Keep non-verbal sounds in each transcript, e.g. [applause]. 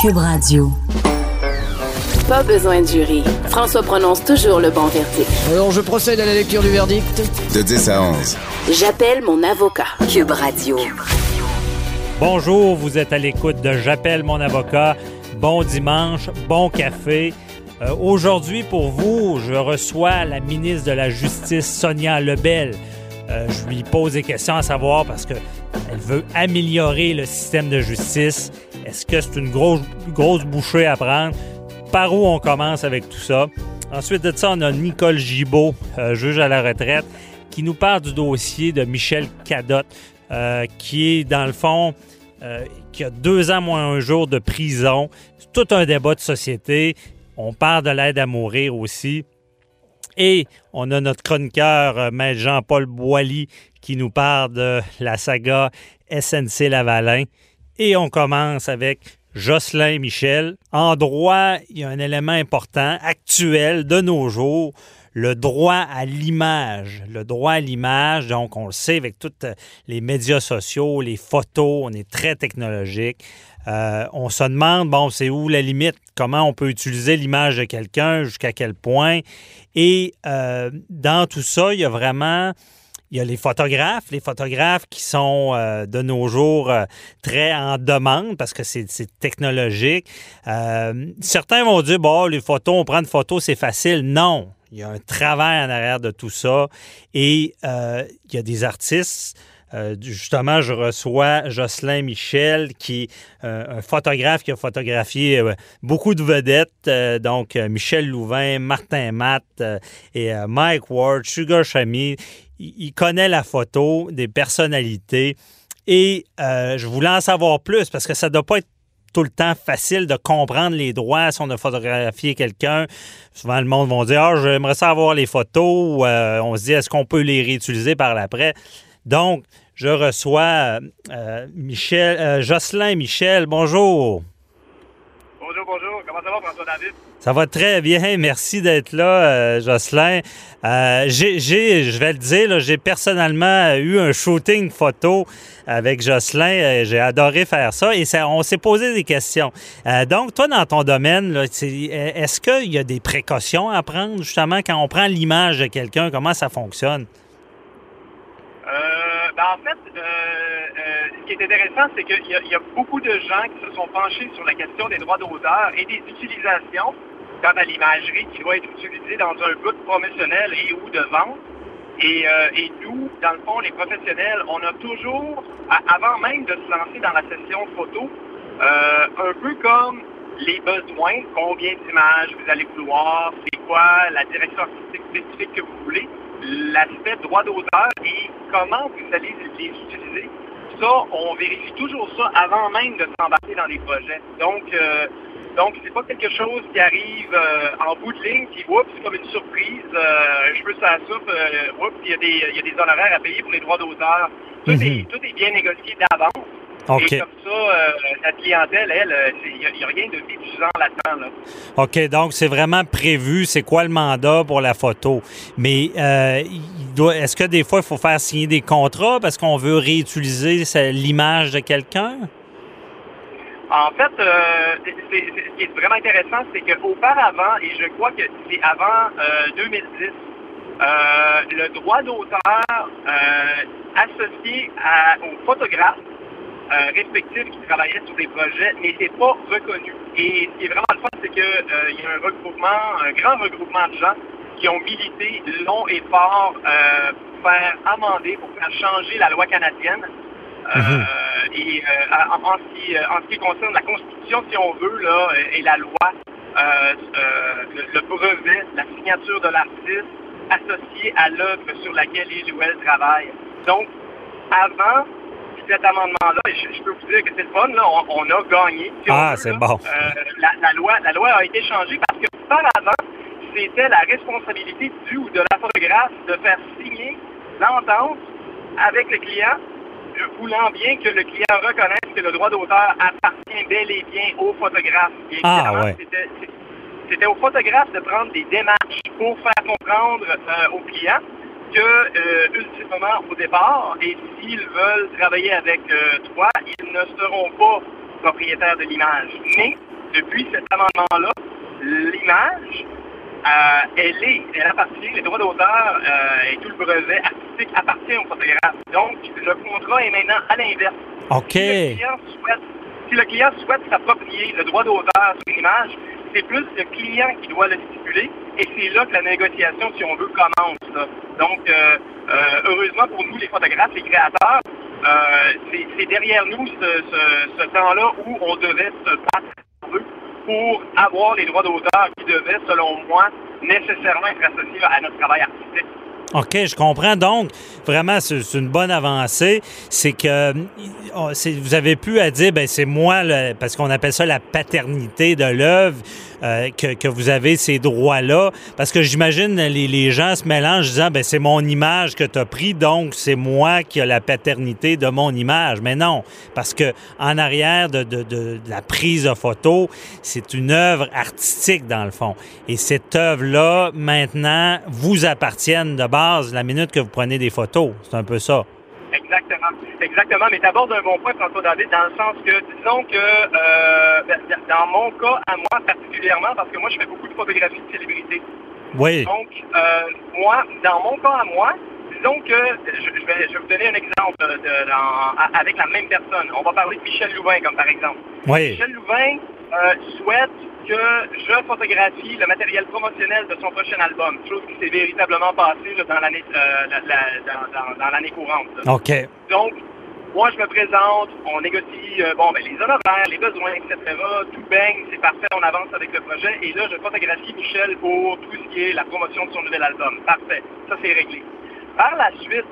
Cube Radio. Pas besoin de jury. François prononce toujours le bon verdict. Alors, je procède à la lecture du verdict. De 10 à 11. J'appelle mon avocat. Cube Radio. Bonjour, vous êtes à l'écoute de J'appelle mon avocat. Bon dimanche, bon café. Euh, Aujourd'hui, pour vous, je reçois la ministre de la Justice, Sonia Lebel. Euh, je lui pose des questions à savoir parce que elle veut améliorer le système de justice. Est-ce que c'est une grosse, grosse bouchée à prendre? Par où on commence avec tout ça? Ensuite de ça, on a Nicole Gibault, euh, juge à la retraite, qui nous parle du dossier de Michel Cadotte, euh, qui est dans le fond, qui a deux ans moins un jour de prison. C'est tout un débat de société. On parle de l'aide à mourir aussi. Et on a notre chroniqueur, euh, Maître Jean-Paul Boilly, qui nous parle de la saga SNC Lavalin. Et on commence avec Jocelyn Michel. En droit, il y a un élément important, actuel, de nos jours, le droit à l'image. Le droit à l'image, donc on le sait avec tous les médias sociaux, les photos, on est très technologique. Euh, on se demande, bon, c'est où la limite? Comment on peut utiliser l'image de quelqu'un, jusqu'à quel point? Et euh, dans tout ça, il y a vraiment il y a les photographes, les photographes qui sont euh, de nos jours euh, très en demande parce que c'est technologique. Euh, certains vont dire, bon, les photos, on prend une photo, c'est facile. Non, il y a un travail en arrière de tout ça. Et euh, il y a des artistes. Euh, justement, je reçois Jocelyn Michel, qui est euh, un photographe qui a photographié beaucoup de vedettes, donc Michel Louvain, Martin Matt et Mike Ward, Sugar Chami. Il, il connaît la photo des personnalités et je voulais en savoir plus parce que ça ne doit pas être tout le temps facile de comprendre les droits si on a photographié quelqu'un. Souvent, le monde va dire Ah, j'aimerais savoir les photos. euh, on se dit Est-ce qu'on peut les réutiliser par l'après? Donc, je reçois euh, Michel, euh, Jocelyn Michel. Bonjour. Bonjour, bonjour. Comment ça va, François David? Ça va très bien. Merci d'être là, euh, Jocelyn. Euh, j'ai, je vais le dire, j'ai personnellement eu un shooting photo avec Jocelyn. Euh, J'ai adoré faire ça et on s'est posé des questions. Donc, toi, dans ton domaine, est-ce qu'il y a des précautions à prendre justement quand on prend l'image de quelqu'un? Comment ça fonctionne? Ben, en fait, ce qui est intéressant, c'est qu'il y a beaucoup de gens qui se sont penchés sur la question des droits d'auteur et des utilisations quant à l'imagerie qui va être utilisée dans un but promotionnel et ou de vente. Et, euh, et nous, dans le fond, les professionnels, on a toujours, avant même de se lancer dans la session photo, euh, un peu comme les besoins, combien d'images vous allez vouloir, c'est quoi la direction artistique spécifique que vous voulez, l'aspect droit d'auteur et comment vous allez les utiliser. Ça, on vérifie toujours ça avant même de s'embarquer dans les projets. Donc, euh, donc c'est pas quelque chose qui arrive euh, en bout de ligne, puis oups, c'est comme une surprise, euh, je veux ça souffle, euh, oups, il y, a des, il y a des honoraires à payer pour les droits d'auteur. Tout, est, tout est bien négocié d'avance. OK. Et comme ça, euh, la clientèle, elle, euh, il n'y a, rien de séduisant là-dedans. Là. OK, donc c'est vraiment prévu, c'est quoi le mandat pour la photo? Mais euh, est-ce que des fois, il faut faire signer des contrats parce qu'on veut réutiliser l'image de quelqu'un? En fait, euh, ce qui est vraiment intéressant, c'est qu'auparavant, et je crois que c'est avant euh, 2010, euh, le droit d'auteur euh, associé aux photographes euh, respectifs qui travaillaient sur des projets n'était pas reconnu. Et ce qui est vraiment le fun, c'est qu'il y a un regroupement, un grand regroupement de gens qui ont milité long et fort euh, pour faire amender, pour faire changer la loi canadienne. Euh, et euh, en, en ce qui, euh, en ce qui concerne la Constitution, si on veut, là, et la loi, le, le brevet, la signature de l'artiste associée à l'œuvre sur laquelle il ou elle travaille. Donc, avant, cet amendement-là, et je, je peux vous dire que c'est le fun, là, on, on a gagné. si on Ah, c'est bon. Euh, la, la loi, la loi a été changée parce que par avant, c'était la responsabilité du ou de la photographe de faire signer l'entente avec le client, voulant bien que le client reconnaisse que le droit d'auteur appartient bel et bien au photographe. Et Ah, ouais. C'était au photographe de prendre des démarches pour faire comprendre euh, au client que, euh, ultimement, au départ, et s'ils veulent travailler avec euh, toi, ils ne seront pas propriétaires de l'image. Mais, depuis cet amendement-là, l'image, euh, elle est, elle appartient, les droits d'auteur euh, et tout le brevet artistique appartient au photographe. Donc, le contrat est maintenant à l'inverse. OK. Si le client souhaite, si le client souhaite s'approprier le droit d'auteur sur une image, c'est plus le client qui doit le stipuler et c'est là que la négociation, si on veut, commence. là. Donc, euh, heureusement pour nous, les photographes, les créateurs, c'est derrière nous ce, ce- ce temps-là où on devait se battre un peu pour avoir les droits d'auteur qui devaient, selon moi, nécessairement être associés à notre travail artistique. OK, je comprends. Donc, vraiment, c'est une bonne avancée. C'est que euh, oh, vous avez pu à dire, ben c'est moi, parce qu'on appelle ça la paternité de l'œuvre, euh, que, que vous avez ces droits-là. Parce que j'imagine les, les gens se mélangent en disant, ben c'est mon image que tu as pris, donc c'est moi qui ai la paternité de mon image. Mais non, parce que en arrière de, de- de- de la prise de photo, c'est une œuvre artistique dans le fond. Et cette œuvre-là, maintenant, vous appartiennent de base la minute que vous prenez des photos. C'est un peu ça. Exactement. Exactement. Mais tu abordes un bon point, François David, dans le sens que, disons que, euh, ben, dans mon cas, à moi particulièrement, parce que moi, je fais beaucoup de photographies de célébrités. Oui. Donc, euh, moi, dans mon cas à moi, disons que, je, je vais, je vais vous donner un exemple de, de- dans- a- avec la même personne. On va parler de Michel Louvain, comme par exemple. Oui. Michel Louvain euh, souhaite que je photographie le matériel promotionnel de son prochain album, chose qui s'est véritablement passée là, dans l'année euh, la- la- dans, dans- dans l'année courante. là. OK. Donc, moi, je me présente, on négocie euh, bon, ben, les honoraires, les besoins, etc. Tout baigne, c'est parfait, on avance avec le projet. Et là, je photographie Michel pour tout ce qui est la promotion de son nouvel album. Parfait. Ça, c'est réglé. Par la suite,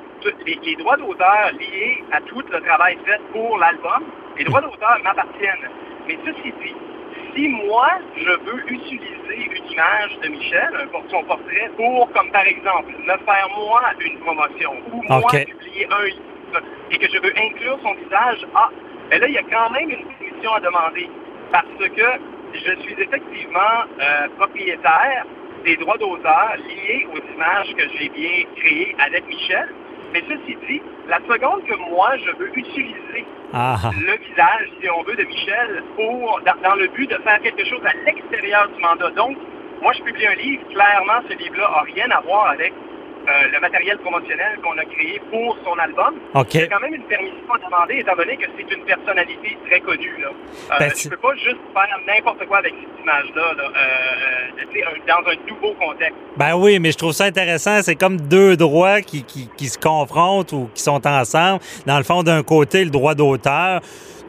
les, les droits d'auteur liés à tout le travail fait pour l'album, les droits d'auteur m'appartiennent. Mais ceci dit, si moi, je veux utiliser une image de Michel, son portrait, pour, comme par exemple, me faire moi une promotion, ou moi publier un livre, et que je veux inclure son visage, ah, ben là, il y a quand même une permission à demander. Parce que je suis effectivement euh, propriétaire des droits d'auteur liés aux images que j'ai bien créées avec Michel. Mais ceci dit, la seconde que moi, je veux utiliser Ah, le visage, si on veut, de Michel pour dans, dans le but de faire quelque chose à l'extérieur du mandat. Donc, moi, je publie un livre. Clairement, ce livre-là n'a rien à voir avec euh, le matériel promotionnel qu'on a créé pour son album. OK. Il y a quand même une permission à demander, étant donné que c'est une personnalité très connue. Là. Euh, Ben, c'est- peux pas juste faire n'importe quoi avec cette image-là, là, euh, euh, tu dans un nouveau contexte. Ben oui, mais je trouve ça intéressant. C'est comme deux droits qui, qui, qui se confrontent ou qui sont ensemble. Dans le fond, d'un côté, le droit d'auteur.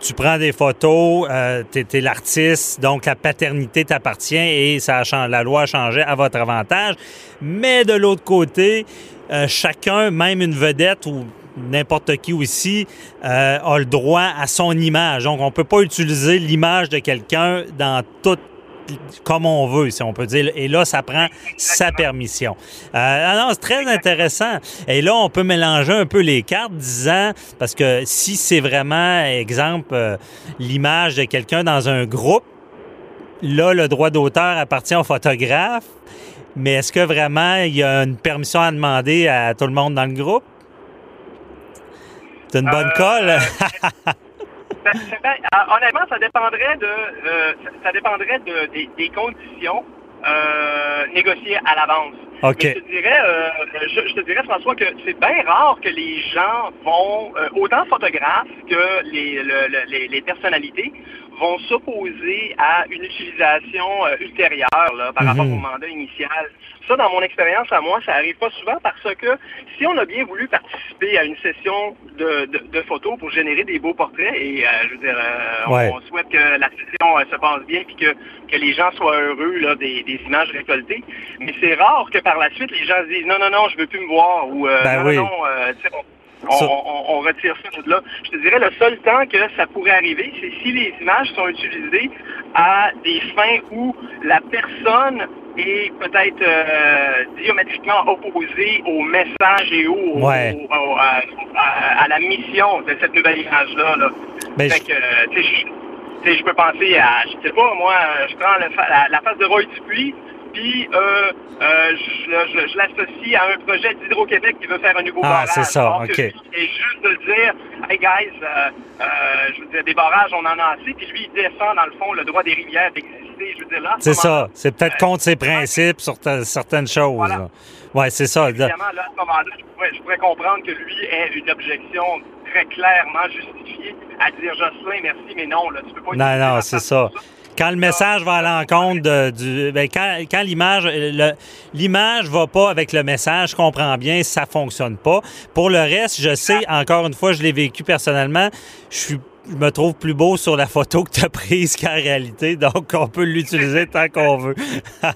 Tu prends des photos, euh, t'es es, l'artiste, donc la paternité t'appartient et ça la loi a changé à votre avantage. Mais de l'autre côté, euh, chacun, même une vedette ou n'importe qui aussi, euh, a le droit à son image. Donc, on peut pas utiliser l'image de quelqu'un dans toute comme on veut, si on peut dire. Et là, ça prend sa permission. Euh, non, c'est très intéressant. Et là, on peut mélanger un peu les cartes, disant, parce que si c'est vraiment, exemple, euh, l'image de quelqu'un dans un groupe, là, le droit d'auteur appartient au photographe. Mais est-ce que vraiment il y a une permission à demander à tout le monde dans le groupe? C'est une bonne Euh, colle. [laughs] Ben, c'est bien- ah, honnêtement, ça dépendrait de, euh, ça, dépendrait de, des, des conditions euh, négociées à l'avance. Mais je te dirais, euh, je, je te dirais, François, que c'est bien rare que les gens vont, euh, autant photographes que les, le- le- les, les personnalités, vont s'opposer à une utilisation euh, ultérieure là, par Mhm. rapport au mandat initial. Ça, dans mon expérience à moi, ça arrive pas souvent parce que si on a bien voulu participer à une session de, de, de photos pour générer des beaux portraits, et euh, je veux dire, euh, Ouais. on souhaite que la session euh, se passe bien puis que, que les gens soient heureux là, des, des images récoltées, mais c'est rare que par la suite les gens se disent non, non, non, je veux plus me voir ou Ben non, oui. non, euh, on- On, Ça- on- on retire ça de là. Je te dirais, le seul temps que ça pourrait arriver, c'est si les images sont utilisées à des fins où la personne est peut-être euh, diamétriquement opposée au message et au, au- Ouais. au- au- à, à- à la mission de cette nouvelle image-là. Là. Ben, Fait je- que, euh, tu sais, je- je peux penser à, je sais pas, moi, euh, je prends le fa- la, la face de Roy Dupuis, puis euh, euh, je, je- je l'associe à un projet d'Hydro-Québec qui veut faire un nouveau Ah, barrage. c'est ça, ok. Et juste de dire, hey guys, euh, euh, je veux dire, des barrages, on en a assez, puis lui, il défend, dans le fond, le droit des rivières d'exister. Je veux dire, là, ce C'est ça. C'est peut-être contre ses principes sur ta- certaines choses. Voilà. là. Ouais, c'est ça. Évidemment, là, à ce moment-là, je pourrais, je pourrais comprendre que lui ait une objection très clairement justifiée à dire Jocelyn, merci, mais non, là, tu peux pas Non, non, c'est ça. Quand le message va à l'encontre du. Ben, quand quand l'image l'image va pas avec le message, je comprends bien, ça fonctionne pas. Pour le reste, je sais, encore une fois, je l'ai vécu personnellement, je suis. Je me trouve plus beau sur la photo que tu as prise qu'en réalité, donc on peut l'utiliser tant qu'on veut.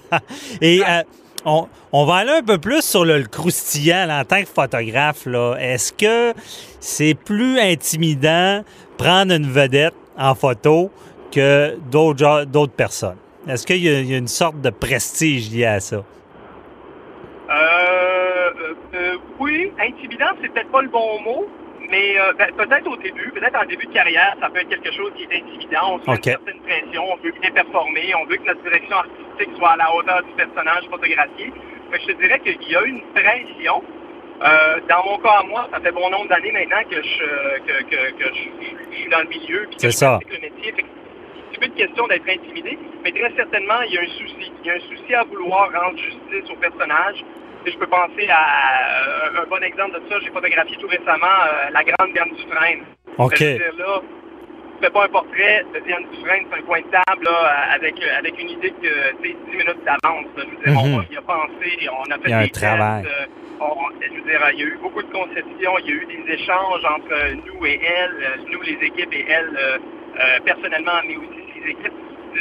[laughs] Et euh, on, on va aller un peu plus sur le, croustillant en tant que photographe. Est-ce que c'est plus intimidant prendre une vedette en photo que d'autres personnes? Est-ce qu'il y, a- il y a une sorte de prestige lié à ça? Euh, euh, euh, oui, intimidant, c'est peut-être pas le bon mot, mais euh, ben, peut-être au début, peut-être en début de carrière, ça peut être quelque chose qui est intimidant. On se Ok. une certaine pression, on veut bien performer, on veut que notre direction artistique soit à la hauteur du personnage photographié. Fait que je te dirais qu'il y a une pression. Dans mon cas à moi, ça fait bon nombre d'années maintenant que je, que, que, que je, je- je suis dans le milieu. C'est je ça. le métier. C'est plus une question d'être intimidé, mais très certainement, il y a un souci. Il y a un souci à vouloir rendre justice au personnage. Sais, je peux penser à euh, un bon exemple de ça. J'ai photographié tout récemment euh, la grande Diane Dufresne. OK. Là, fais pas un portrait de Diane Dufresne sur un coin de table là, avec, euh, avec une idée que tu sais, 10 minutes d'avance. Je veux dire, Mhm. on y a pensé, on a fait Il y a un des travail. tests, euh, on- je veux dire, il y a eu beaucoup de conceptions, il y a eu des échanges entre euh, nous et elle, euh, nous les équipes et elle euh, euh, personnellement, mais aussi équipes.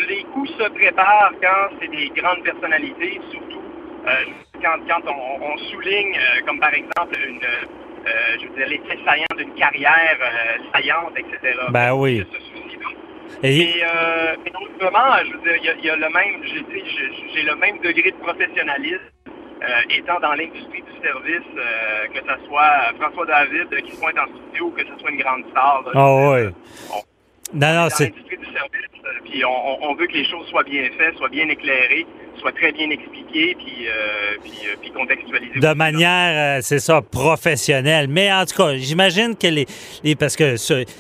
Les coups se préparent quand c'est des grandes personnalités, surtout euh, quand, quand on, on souligne, euh, comme par exemple une, euh, je veux dire, l'effet saillant d'une carrière euh, saillante, etc. Ben oui. Et, Mais, euh, mais autrement, je veux dire, il y a, il y a le même, j'ai dit, j'ai- le même degré de professionnalisme euh, étant dans l'industrie du service, euh, que ce soit François David qui se pointe en studio ou que ce soit une grande star. Ah oui. Non, non, c'est. euh, puis on veut que les choses soient bien faites, soient bien éclairées, soient très bien expliquées, puis, euh, euh, puis contextualisées. de manière, euh, c'est ça, professionnelle. Mais en tout cas, j'imagine que les, parce que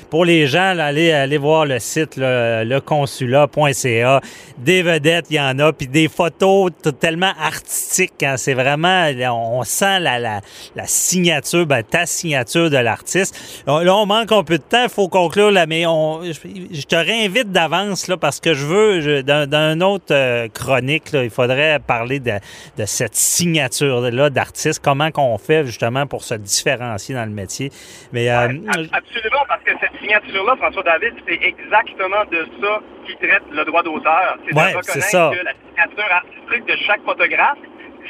pour les gens, allez, voir le site, là, leconsulat.ca, des vedettes, il y en a, puis des photos tellement artistiques. hein. c'est vraiment, on sent la, la, signature, ben, ta signature de l'artiste. Là, on manque un peu de temps, il faut conclure, là, mais on, je, te réinvite d'avance, parce que je veux, dans, une autre chronique, il faudrait parler de, de cette signature-là d'artiste, comment qu'on fait justement pour se différencier dans le métier? Mais euh, Ab- Absolument, parce que cette signature-là, François David, c'est exactement de ça qui traite le droit d'auteur. C'est Ouais, de reconnaître ça. que la signature artistique de chaque photographe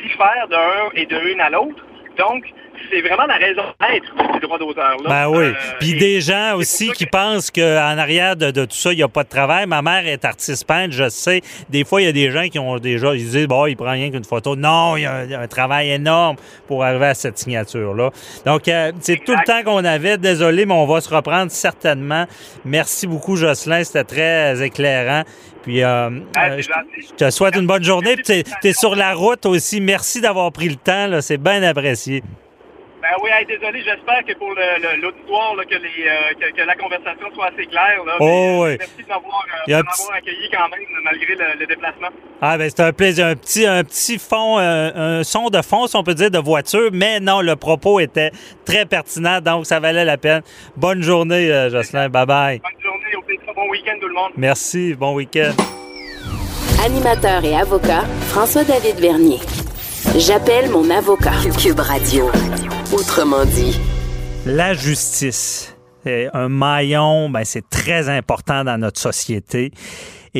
diffère d'un et de une à l'autre. Donc, c'est vraiment la raison d'être de ces droits d'auteur-là. Ben oui. Euh, Puis des gens aussi qui que- pensent qu'en arrière de, de tout ça, il n'y a pas de travail. Ma mère est artiste peintre, je sais. Des fois, il y a des gens qui ont déjà, ils disent, bon, il prend rien qu'une photo. Non, il y a un, il y a un travail énorme pour arriver à cette signature-là. Donc, euh, c'est tout le temps qu'on avait. Désolé, mais on va se reprendre certainement. Merci beaucoup, Jocelyn. C'était très éclairant. Puis, euh, Ah, euh, je, te souhaite une bonne journée. Tu es sur la route aussi. Merci d'avoir pris le temps. C'est bien apprécié. Ben oui, hey, désolé, j'espère que pour le- le- l'auditoire, que, les, euh, que, que la conversation soit assez claire. Là, Oh, Mais, euh, oui. Merci de m'avoir euh, de m'avoir accueilli quand même, malgré le, le déplacement. Ah ben c'est un plaisir, un petit un petit fond, euh, un son de fond si on peut dire de voiture, mais non le propos était très pertinent donc ça valait la peine. Bonne journée euh, Jocelyn, bye bye. Bonne journée, au plaisir, bon week-end tout le monde. Merci, bon week-end. Animateur et avocat, François-David Vernier. J'appelle mon avocat. Cube Radio. Autrement dit. La justice, est un maillon, ben c'est très important dans notre société.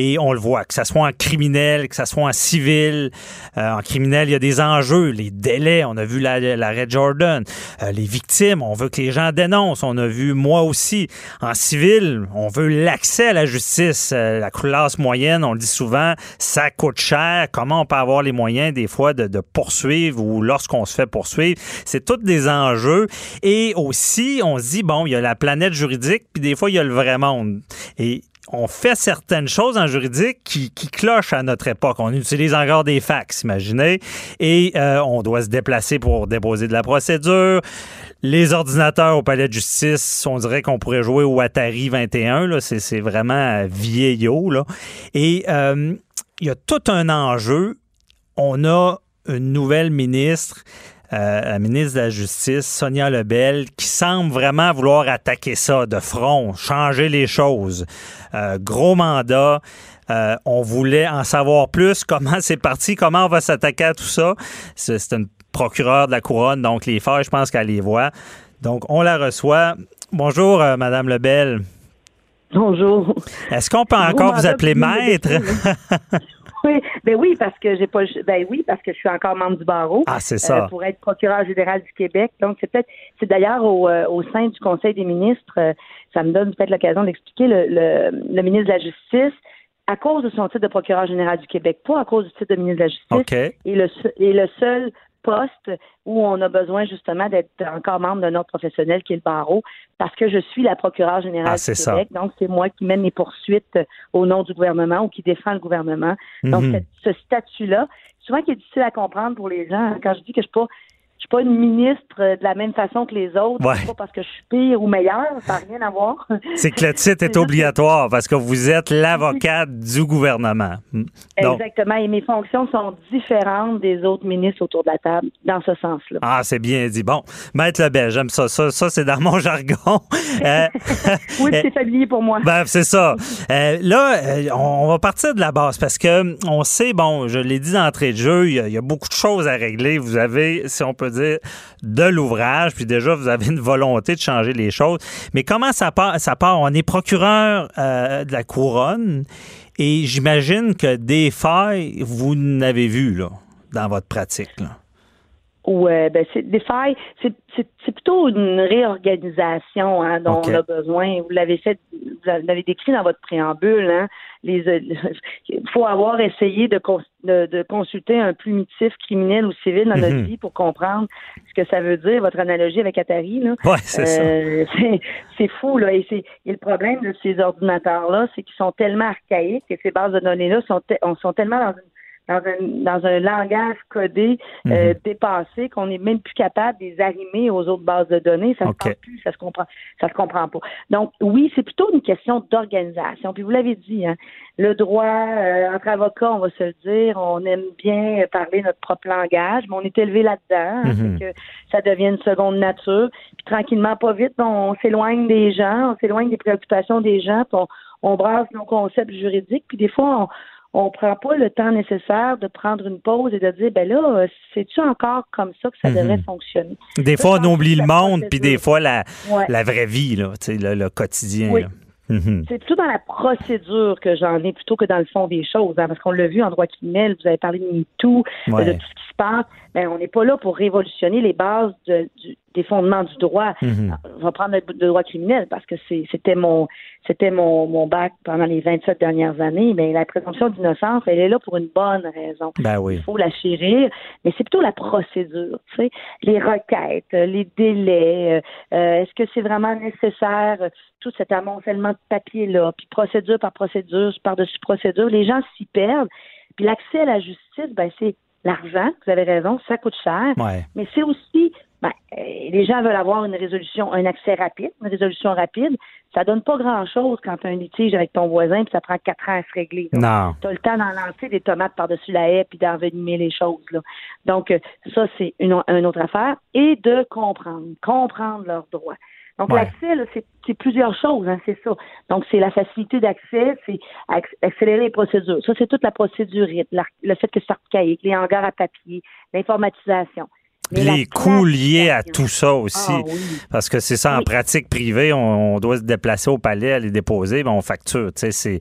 Et on le voit, que ça soit en criminel, que ça soit en civil. Euh, en criminel, il y a des enjeux, les délais. On a vu l'arrêt Jordan. Euh, les victimes, on veut que les gens dénoncent. On a vu moi aussi. En civil, on veut l'accès à la justice. Euh, la classe moyenne, on le dit souvent, ça coûte cher. Comment on peut avoir les moyens des fois de, de poursuivre ou lorsqu'on se fait poursuivre? C'est tous des enjeux. Et aussi, on se dit, bon, il y a la planète juridique, puis des fois, il y a le vrai monde. Et on fait certaines choses en juridique qui, clochent à notre époque. On utilise encore des fax, imaginez, et euh, on doit se déplacer pour déposer de la procédure. Les ordinateurs au palais de justice, on dirait qu'on pourrait jouer au Atari 21. C'est vraiment vieillot. Et euh, il y a tout un enjeu. On a une nouvelle ministre euh, la ministre de la Justice, Sonia Lebel, qui semble vraiment vouloir attaquer ça de front, changer les choses. Euh, gros mandat. Euh, on voulait en savoir plus comment c'est parti, comment on va s'attaquer à tout ça? C'est une procureure de la couronne, donc les faits, je pense qu'elle les voit. Donc, on la reçoit. Bonjour, Madame Lebel. Bonjour. Est-ce qu'on peut encore vous appeler maître? [laughs] Oui, ben oui, parce que j'ai pas ben oui, parce que je suis encore membre du barreau. Ah, c'est ça. Euh, pour être procureur général du Québec. Donc, c'est peut-être c'est d'ailleurs au, euh, au, sein du Conseil des ministres, euh, ça me donne peut-être l'occasion d'expliquer le, le, ministre de la Justice à cause de son titre de procureur général du Québec, pas à cause du titre de ministre de la Justice. OK. Et le, et le seul poste où on a besoin justement d'être encore membre d'un autre professionnel qui est le barreau, parce que je suis la procureure générale ah, du Québec. Donc, c'est moi qui mène les poursuites au nom du gouvernement ou qui défend le gouvernement. Donc, Mhm. ce statut-là, souvent qui est difficile à comprendre pour les gens. hein, Quand je dis que je suis pas je suis pas une ministre euh, de la même façon que les autres, Ouais. pas parce que je suis pire ou meilleure, ça n'a rien à voir. C'est que le titre [laughs] est obligatoire parce que vous êtes l'avocate du gouvernement. Donc, Exactement. Et mes fonctions sont différentes des autres ministres autour de la table, dans ce sens-là. ah, c'est bien dit. Bon, Maître Lebel, j'aime ça. Ça, ça c'est dans mon [laughs] jargon. Euh, [laughs] Oui, c'est familier pour moi. Ben, c'est ça. Euh, là, euh, on va partir de la base parce que on sait, bon, je l'ai dit d'entrée de jeu, il y, a, il y a beaucoup de choses à régler. Vous avez, si on peut dire, de l'ouvrage, puis déjà, vous avez une volonté de changer les choses. Mais comment ça part? Ça part? On est procureur euh, de la couronne et j'imagine que des failles, vous n'avez vu, là, dans votre pratique. Là. Ouais, ben c'est des failles, c'est plutôt une réorganisation hein, dont on a besoin. Vous l'avez fait, vous l'avez décrit dans votre préambule. Hein, les, euh, il [laughs] faut avoir essayé de, cons- de, de consulter un plumitif criminel ou civil dans notre Mhm. vie pour comprendre ce que ça veut dire. Votre analogie avec Atari, là. Ouais, c'est ça. Euh, [laughs] c'est- fou, là. Et, le problème de ces ordinateurs-là, c'est qu'ils sont tellement archaïques et ces bases de données-là sont, te- on- sont tellement dans, une- dans, un, dans un langage codé euh, Mhm. dépassé qu'on n'est même plus capable de les arrimer aux autres bases de données. Ça OK. se parle plus, ça se comprend, ça se comprend pas. Donc, oui, c'est plutôt une question d'organisation. Puis vous l'avez dit, hein, le droit, euh, entre avocats, on va se le dire, on aime bien parler notre propre langage, mais on est élevé là-dedans. hein, Mhm. que ça devient une seconde nature. Puis tranquillement, pas vite, on, s'éloigne des gens, on s'éloigne des préoccupations des gens, puis on, on brasse nos concepts juridiques. Puis des fois, on on prend pas le temps nécessaire de prendre une pause et de dire ben là, c'est-tu encore comme ça que ça Mhm. devrait fonctionner? Des fois, on oublie le monde, puis des fois, la, Ouais. la vraie vie, là, tu sais, le, le quotidien. Oui. là. Mhm. C'est plutôt dans la procédure que j'en ai plutôt que dans le fond des choses. hein, parce qu'on l'a vu en droit criminel, vous avez parlé de MeToo, Ouais. de tout ce qui passe. Ben, on n'est pas là pour révolutionner les bases de- du- des fondements du droit. Mhm. On va prendre le, le droit criminel parce que c'est- c'était mon c'était mon, mon bac pendant les 27 dernières années. Mais la présomption d'innocence, elle est là pour une bonne raison. Ben oui. Il faut la chérir, mais c'est plutôt la procédure, tu sais, les requêtes, les délais, euh, euh, est-ce que c'est vraiment nécessaire, tout cet amoncellement de papier-là, puis procédure par procédure, par-dessus procédure, les gens s'y perdent. Puis l'accès à la justice, ben c'est l'argent, vous avez raison, ça coûte cher, Ouais. mais c'est aussi, ben, euh, les gens veulent avoir une résolution, un accès rapide, une résolution rapide. Ça donne pas grand-chose quand tu as un litige avec ton voisin, puis ça prend quatre ans à se régler. là Non. tu as le temps d'en lancer des tomates par-dessus la haie puis d'envenimer les choses. Là. Donc, euh, ça, c'est une, une autre affaire. Et de comprendre, comprendre leurs droits. Donc, Ouais. l'accès, c'est, plusieurs choses, hein, c'est ça. Donc, c'est la facilité d'accès, c'est acc- accélérer les procédures. Ça, c'est toute la procédure, le fait que c'est archaïque, les hangars à papier, l'informatisation. Mais les coûts liés à tout ça aussi. Ah oui. Parce que c'est ça, en Oui. pratique privée, on, on doit se déplacer au palais, aller déposer, ben on facture. Tu sais, c'est,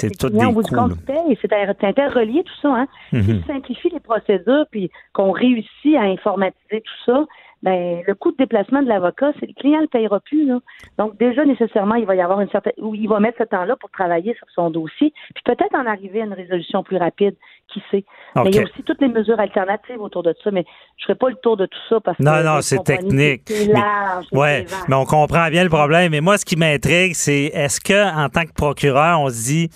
Ben, tout des coûts. C'est inter- c'est interrelié tout ça. Hein? Mhm. Si on simplifie les procédures puis qu'on réussit à informatiser tout ça, ben le coût de déplacement de l'avocat, c'est le client ne le payera plus. Là. Donc déjà nécessairement, il va y avoir une certaine où il va mettre ce temps-là pour travailler sur son dossier, puis peut-être en arriver à une résolution plus rapide, qui sait. Mais il y a aussi toutes les mesures alternatives autour de ça, mais je ne ferai pas le tour de tout ça parce que Non, non, c'est technique. C'est Mais- large. c'est Ouais, mais on comprend bien le problème. Mais moi, ce qui m'intrigue, c'est est-ce que en tant que procureur, on se dit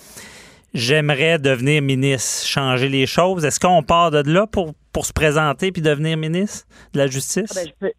j'aimerais devenir ministre, changer les choses. Est-ce qu'on part de là pour, pour se présenter puis devenir ministre de la justice? Ah ben,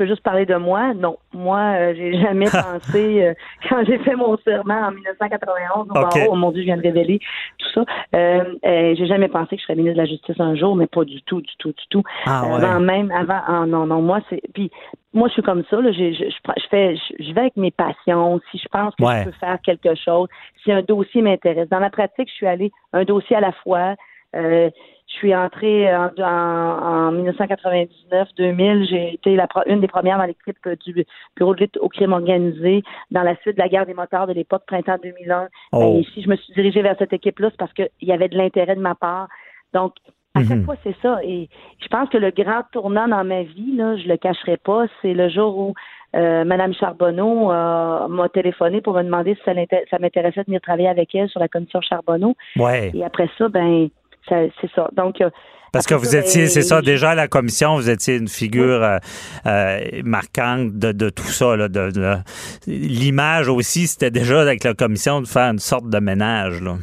peux juste parler de moi? Non, moi, euh, j'ai jamais [laughs] pensé euh, quand j'ai fait mon serment en 1991 au Ok. barreau, oh mon Dieu, je viens de révéler tout ça. Euh, j'ai jamais pensé que je serais ministre de la Justice un jour, mais pas du tout, du tout, du tout. Ah ouais. Avant même, avant, ah, non, non, moi c'est, puis moi je suis comme ça. Là, je, je, prends- je fais, je, je vais avec mes passions. Si je pense que Ouais. je peux faire quelque chose, si un dossier m'intéresse. Dans la pratique, je suis allée un dossier à la fois. Euh, je suis entrée en, en, en 1999-2000. J'ai été la, pro- une des premières dans l'équipe du bureau de lutte au crime organisé dans la suite de la guerre des moteurs de l'époque, printemps 2001. Oh. Ben, si je me suis dirigée vers cette équipe-là, c'est parce qu'il y avait de l'intérêt de ma part. Donc, à chaque Mhm. fois, c'est ça. Et je pense que le grand tournant dans ma vie, là, je le cacherai pas, c'est le jour où euh, Madame Charbonneau euh, m'a téléphoné pour me demander si ça, ça m'intéressait de venir travailler avec elle sur la commission Charbonneau. Ouais. Et après ça, ben, c'est ça. Donc, euh, Parce que vous étiez, ben, c'est ça, je- déjà à la commission, vous étiez une figure euh, euh, marquante de, de tout ça. Là, de, de- L'image aussi, c'était déjà avec la commission de faire une sorte de ménage. Là.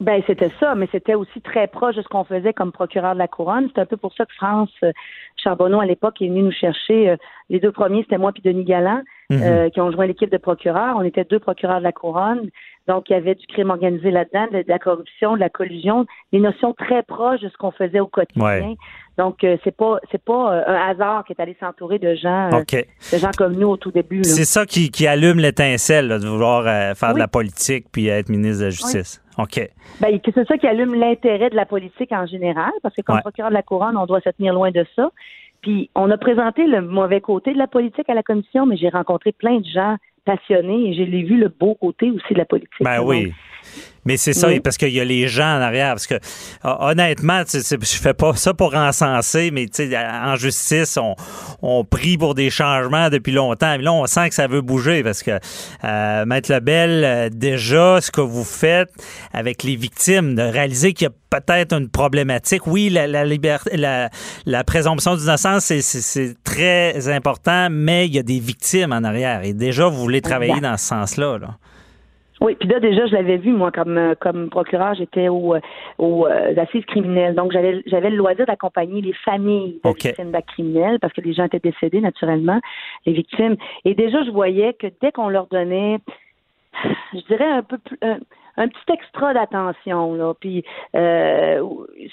Ben, c'était ça, mais c'était aussi très proche de ce qu'on faisait comme procureur de la couronne. C'est un peu pour ça que France Charbonneau, à l'époque, est venu nous chercher. les deux premiers, c'était moi puis Denis Galland, Mhm. euh, qui ont joint l'équipe de procureurs. On était deux procureurs de la couronne. Donc, il y avait du crime organisé là-dedans, de, la corruption, de la collusion, des notions très proches de ce qu'on faisait au quotidien. Ouais. Donc, euh, c'est pas c'est pas euh, un hasard qui est allé s'entourer de gens euh, de gens comme nous au tout début. C'est ça qui, qui allume l'étincelle, de vouloir faire de la politique puis être ministre de la Justice. OK. Ben, c'est ça qui allume l'intérêt de la politique en général, parce que comme Ouais. procureur de la couronne, on doit se tenir loin de ça. Puis on a présenté le mauvais côté de la politique à la commission, mais j'ai rencontré plein de gens passionnés et j'ai vu le beau côté aussi de la politique. Ben oui. Mais c'est ça, Oui. parce qu'il y a les gens en arrière. Parce que hon- honnêtement, tu sais, je fais pas ça pour encenser, mais tu sais, en justice, on, on prie pour des changements depuis longtemps. Mais là, on sent que ça veut bouger parce que euh, Maître Lebel, euh, déjà, ce que vous faites avec les victimes, de réaliser qu'il y a peut-être une problématique. Oui, la, la liberté, la, la présomption d'innocence, c'est- c'est c'est très important, mais il y a des victimes en arrière. Et déjà, vous voulez travailler dans ce sens-là. Là. Oui, puis là déjà je l'avais vu moi comme euh, comme procureur, j'étais au, euh, aux euh, assises criminelles, donc j'avais j'avais le loisir d'accompagner les familles de OK. victimes d'actes criminels parce que les gens étaient décédés naturellement, les victimes. Et déjà je voyais que dès qu'on leur donnait, je dirais un peu plus un, un petit extra d'attention là, puis euh,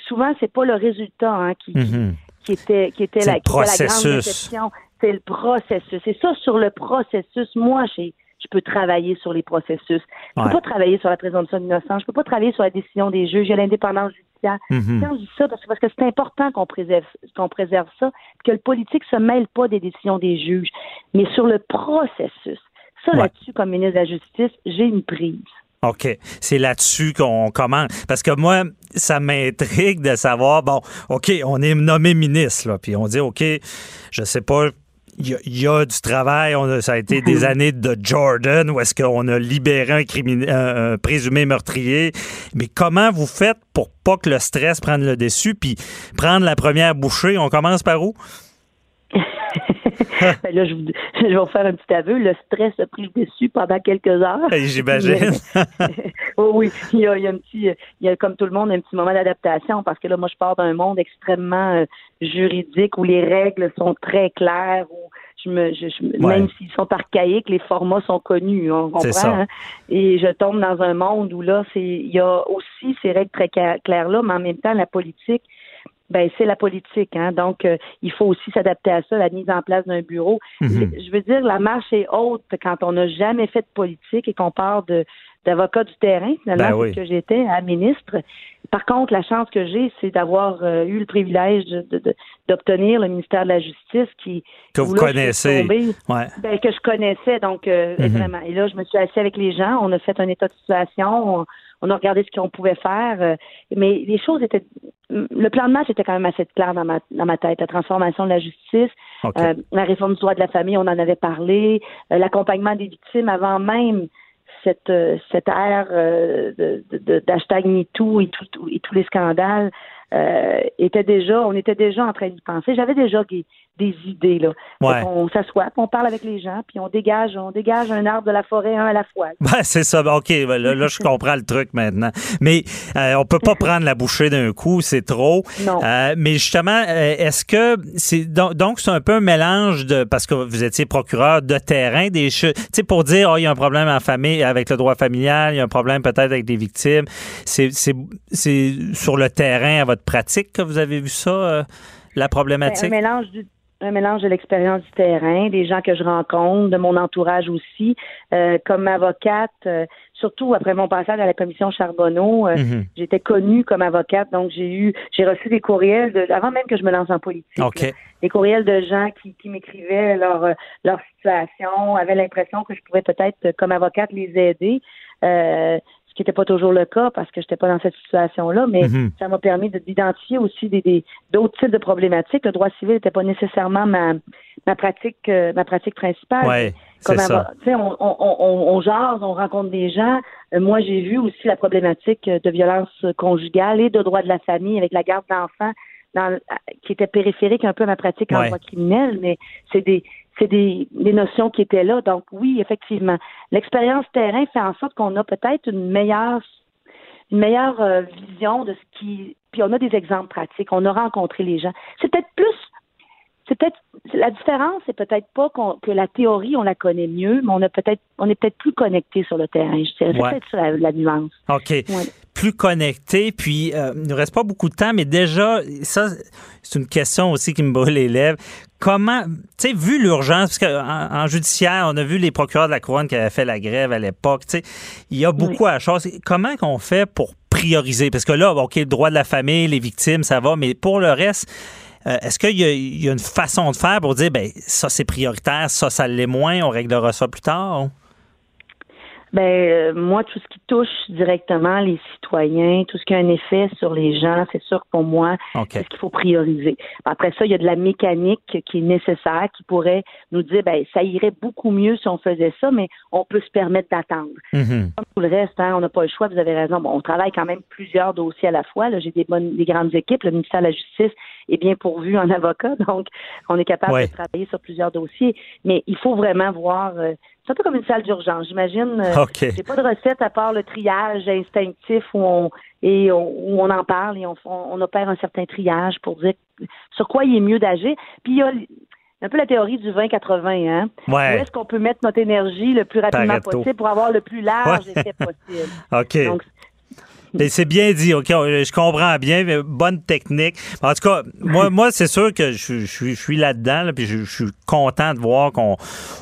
souvent c'est pas le résultat hein, qui, qui- Mhm. qui était qui était la, était la grande processus. déception. C'est le processus. C'est ça sur le processus. Moi, j'ai je peux travailler sur les processus. Je Ouais. peux pas travailler sur la présomption d'innocence. Je peux pas travailler sur la décision des juges. Il y a l'indépendance judiciaire. Mhm. Quand je dis ça, parce que parce que c'est important qu'on préserve qu'on préserve ça, que le politique se mêle pas des décisions des juges, mais sur le processus. Ça Ouais. là-dessus, comme ministre de la Justice, j'ai une prise. OK. C'est là-dessus qu'on commence. Parce que moi, ça m'intrigue de savoir, bon, OK, on est nommé ministre, là, puis on dit, OK, je sais pas, il y, a- il y a du travail, on a- ça a été des années de Jordan, où est-ce qu'on a libéré un, crimin- un- un présumé meurtrier. Mais comment vous faites pour pas que le stress prenne le dessus, puis prendre la première bouchée? On commence par où? [laughs] Ben là, je, vous- [laughs] je vais vous faire un petit aveu. Le stress a pris le dessus pendant quelques heures. Eh, J'imagine. [laughs] oh oui, il y, a, il y a un petit, il y a comme tout le monde un petit moment d'adaptation parce que là, moi, je pars d'un monde extrêmement euh, juridique où les règles sont très claires, où je me, je, je- Ouais. même s'ils sont archaïques, les formats sont connus, on comprend. Hein? Et je tombe dans un monde où là, c'est, il y a aussi ces règles très claires là, mais en même temps, la politique. Ben c'est la politique, hein. Donc euh, il faut aussi s'adapter à ça, la mise en place d'un bureau. Mhm. Je veux dire, la marche est haute quand on n'a jamais fait de politique et qu'on part de d'avocat du terrain, finalement, Ben oui. que j'étais à ministre. par contre, la chance que j'ai, c'est d'avoir euh, eu le privilège d'obtenir le ministère de la Justice qui que vous connaissez, ben, que je connaissais donc euh, mm-hmm. vraiment. Et là, je me suis assis avec les gens, on a fait un état de situation, on, a regardé ce qu'on pouvait faire, euh, mais les choses étaient, le plan de match était quand même assez clair dans ma dans ma tête. La transformation de la justice, la réforme du droit de la famille, on en avait parlé, l'accompagnement des victimes avant même cette, euh, cette ère euh, de, d'hashtag MeToo et, tout, et tous les scandales euh, était déjà, on était déjà en train d'y penser. J'avais déjà des, des idées là. On s'assoit, on parle avec les gens, puis on dégage, on dégage un arbre de la forêt un à la fois. [laughs] Ben, c'est ça. Ben, ok, ben, là, je comprends le truc maintenant. Mais euh, on peut pas [laughs] prendre la bouchée d'un coup, c'est trop. Non. Euh, mais justement, euh, est-ce que c'est donc c'est un peu un mélange de parce que vous étiez procureur de terrain des tu sais pour dire oh, il y a un problème en famille avec le droit familial, il y a un problème peut-être avec des victimes. C'est c'est c'est sur le terrain à votre pratique que vous avez vu ça la problématique? un mélange du un mélange de l'expérience du terrain, des gens que je rencontre, de mon entourage aussi. Euh, comme avocate, euh, surtout après mon passage à la commission Charbonneau, euh, mhm. j'étais connue comme avocate, donc j'ai eu, j'ai reçu des courriels de, avant même que je me lance en politique. des courriels de gens qui, qui m'écrivaient leur leur situation, avaient l'impression que je pourrais peut-être comme avocate les aider qui n'était pas toujours le cas parce que je n'étais pas dans cette situation-là, mais mhm. ça m'a permis d'identifier aussi des, d'autres types de problématiques. Le droit civil n'était pas nécessairement ma, ma pratique euh, ma pratique principale. Ouais, Comme ça. On, on, on, on jase, on rencontre des gens. Euh, moi, j'ai vu aussi la problématique de violence conjugale et de droit de la famille avec la garde d'enfants dans, qui était périphérique un peu à ma pratique en droit criminel, mais c'est des c'est des, des, notions qui étaient là. Donc oui, effectivement, l'expérience terrain fait en sorte qu'on a peut-être une meilleure une meilleure euh, vision de ce qui puis on a des exemples pratiques, on a rencontré les gens. C'est peut-être plus c'est peut-être la différence, c'est peut-être pas que la théorie on la connaît mieux, mais on a peut-être on est peut-être plus connecté sur le terrain. Je dirais c'est peut-être ça la, nuance. Ok. Plus connecté, puis euh, il ne reste pas beaucoup de temps, mais déjà ça c'est une question aussi qui me brûle les lèvres. Comment, tu sais, vu l'urgence, parce qu'en en judiciaire, on a vu les procureurs de la couronne qui avaient fait la grève à l'époque, tu sais, il y a beaucoup à chose. Comment qu'on fait pour prioriser? Parce que là, OK, le droit de la famille, les victimes, ça va, mais pour le reste, euh, est-ce qu'il y, a une façon de faire pour dire, ben ça c'est prioritaire, ça ça l'est moins, on réglera ça plus tard? Ben euh, moi, tout ce qui touche directement les citoyens, tout ce qui a un effet sur les gens, c'est sûr pour moi, c'est ce qu'il faut prioriser. Après ça, il y a de la mécanique qui est nécessaire, qui pourrait nous dire, ben ça irait beaucoup mieux si on faisait ça, mais on peut se permettre d'attendre. Mm-hmm. Comme tout le reste, hein, on n'a pas le choix. Vous avez raison. Bon, on travaille quand même plusieurs dossiers à la fois. J'ai des bonnes, des grandes équipes. Le ministère de la Justice est bien pourvu en [laughs] avocat, donc on est capable de travailler sur plusieurs dossiers. Mais il faut vraiment voir. Euh, c'est un peu comme une salle d'urgence, j'imagine. Euh, J'ai pas de recette à part le triage instinctif où on et on, on en parle et on, on, opère un certain triage pour dire sur quoi il est mieux d'agir. Puis il y a un peu la théorie du 20-80, hein? Ouais. Où est-ce qu'on peut mettre notre énergie le plus rapidement possible pour avoir le plus large effet possible? [laughs] OK. Donc, c'est bien dit, OK, je comprends bien, bonne technique. En tout cas, moi, moi c'est sûr que je, je, suis là-dedans, puis je, suis content de voir qu'on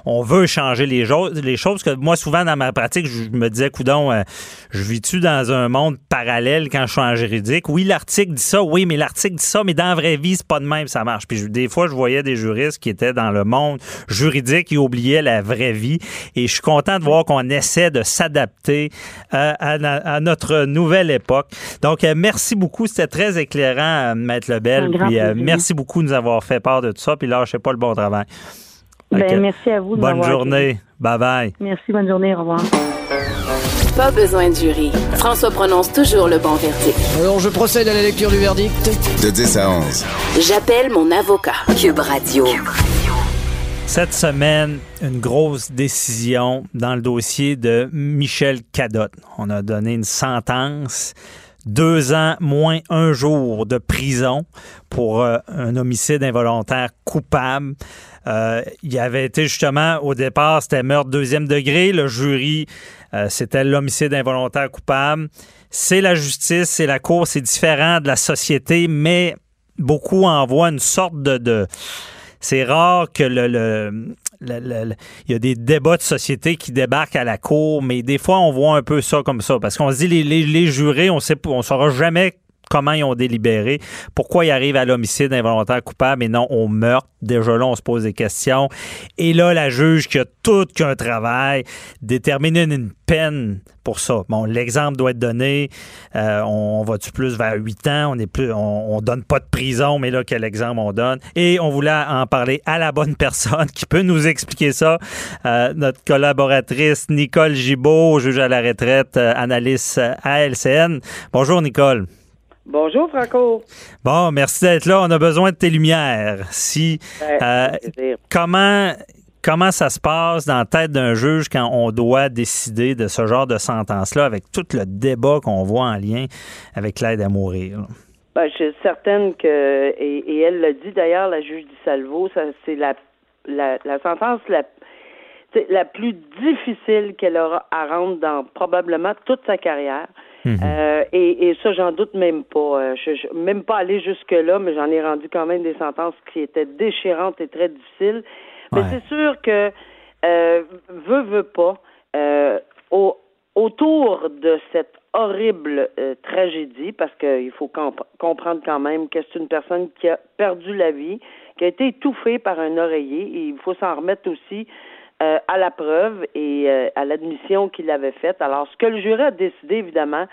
on veut changer les, les choses. que moi, souvent, dans ma pratique, je me disais, coudon, euh, je vis-tu dans un monde parallèle quand je suis en juridique? Oui, l'article dit ça, oui, mais l'article dit ça, mais dans la vraie vie, c'est pas de même, ça marche. Puis des fois, je voyais des juristes qui étaient dans le monde juridique et oubliaient la vraie vie. Et je suis content de voir qu'on essaie de s'adapter euh, à, à notre nouvelle époque. Donc, euh, merci beaucoup. C'était très éclairant, euh, Maître Lebel. Puis, euh, merci beaucoup de nous avoir fait part de tout ça. Puis là, je sais pas le bon travail. Ben, merci à vous. De bonne journée. Bye bye. Merci, bonne journée. Au revoir. Pas besoin de jury. François prononce toujours le bon verdict. Alors, je procède à la lecture du verdict. De 10 à 11. J'appelle mon avocat. Cube Radio. Cette semaine, une grosse décision dans le dossier de Michel Cadotte. On a donné une sentence deux ans moins un jour de prison pour euh, un homicide involontaire coupable. Euh, il avait été justement, au départ, c'était meurtre deuxième degré. Le jury, euh, c'était l'homicide involontaire coupable. C'est la justice, c'est la cour, c'est différent de la société, mais beaucoup en voient une sorte de c'est rare que le, il y a des débats de société qui débarquent à la cour, mais des fois, on voit un peu ça comme ça. Parce qu'on se dit, les, jurés, on sait on saura jamais comment ils ont délibéré, pourquoi ils arrivent à l'homicide involontaire coupable et non au meurtre. Déjà là, on se pose des questions. Et là, la juge qui a tout qu'un travail, détermine une peine pour ça. Bon, l'exemple doit être donné. Euh, on, va-tu plus vers 8 ans? On est donne pas de prison, mais là, quel exemple on donne? Et on voulait en parler à la bonne [laughs] personne qui peut nous expliquer ça. Euh, notre collaboratrice Nicole Gibault, juge à la retraite, euh, analyste. Bonjour, Nicole. Bonjour, Franco. Bon, merci d'être là. On a besoin de tes lumières. Si, euh, comment, comment ça se passe dans la tête d'un juge quand on doit décider de ce genre de sentence-là avec tout le débat qu'on voit en lien avec l'aide à mourir? Ben, je suis certaine que, et, elle l'a dit d'ailleurs, la juge du Salvo, c'est la, la, la sentence la, la plus difficile qu'elle aura à rendre dans probablement toute sa carrière. Mhm. Euh, et, et, ça, j'en doute même pas. Euh, je, je, même pas aller jusque-là, mais j'en ai rendu quand même des sentences qui étaient déchirantes et très difficiles. Mais c'est sûr que euh, veut, veut pas, euh, au, autour de cette horrible euh, tragédie, parce qu'il faut comprendre quand même que c'est une personne qui a perdu la vie, qui a été étouffée par un oreiller, et il faut s'en remettre aussi euh, à la preuve et euh, à l'admission qu'il avait faite. Alors, ce que le jury a décidé, évidemment,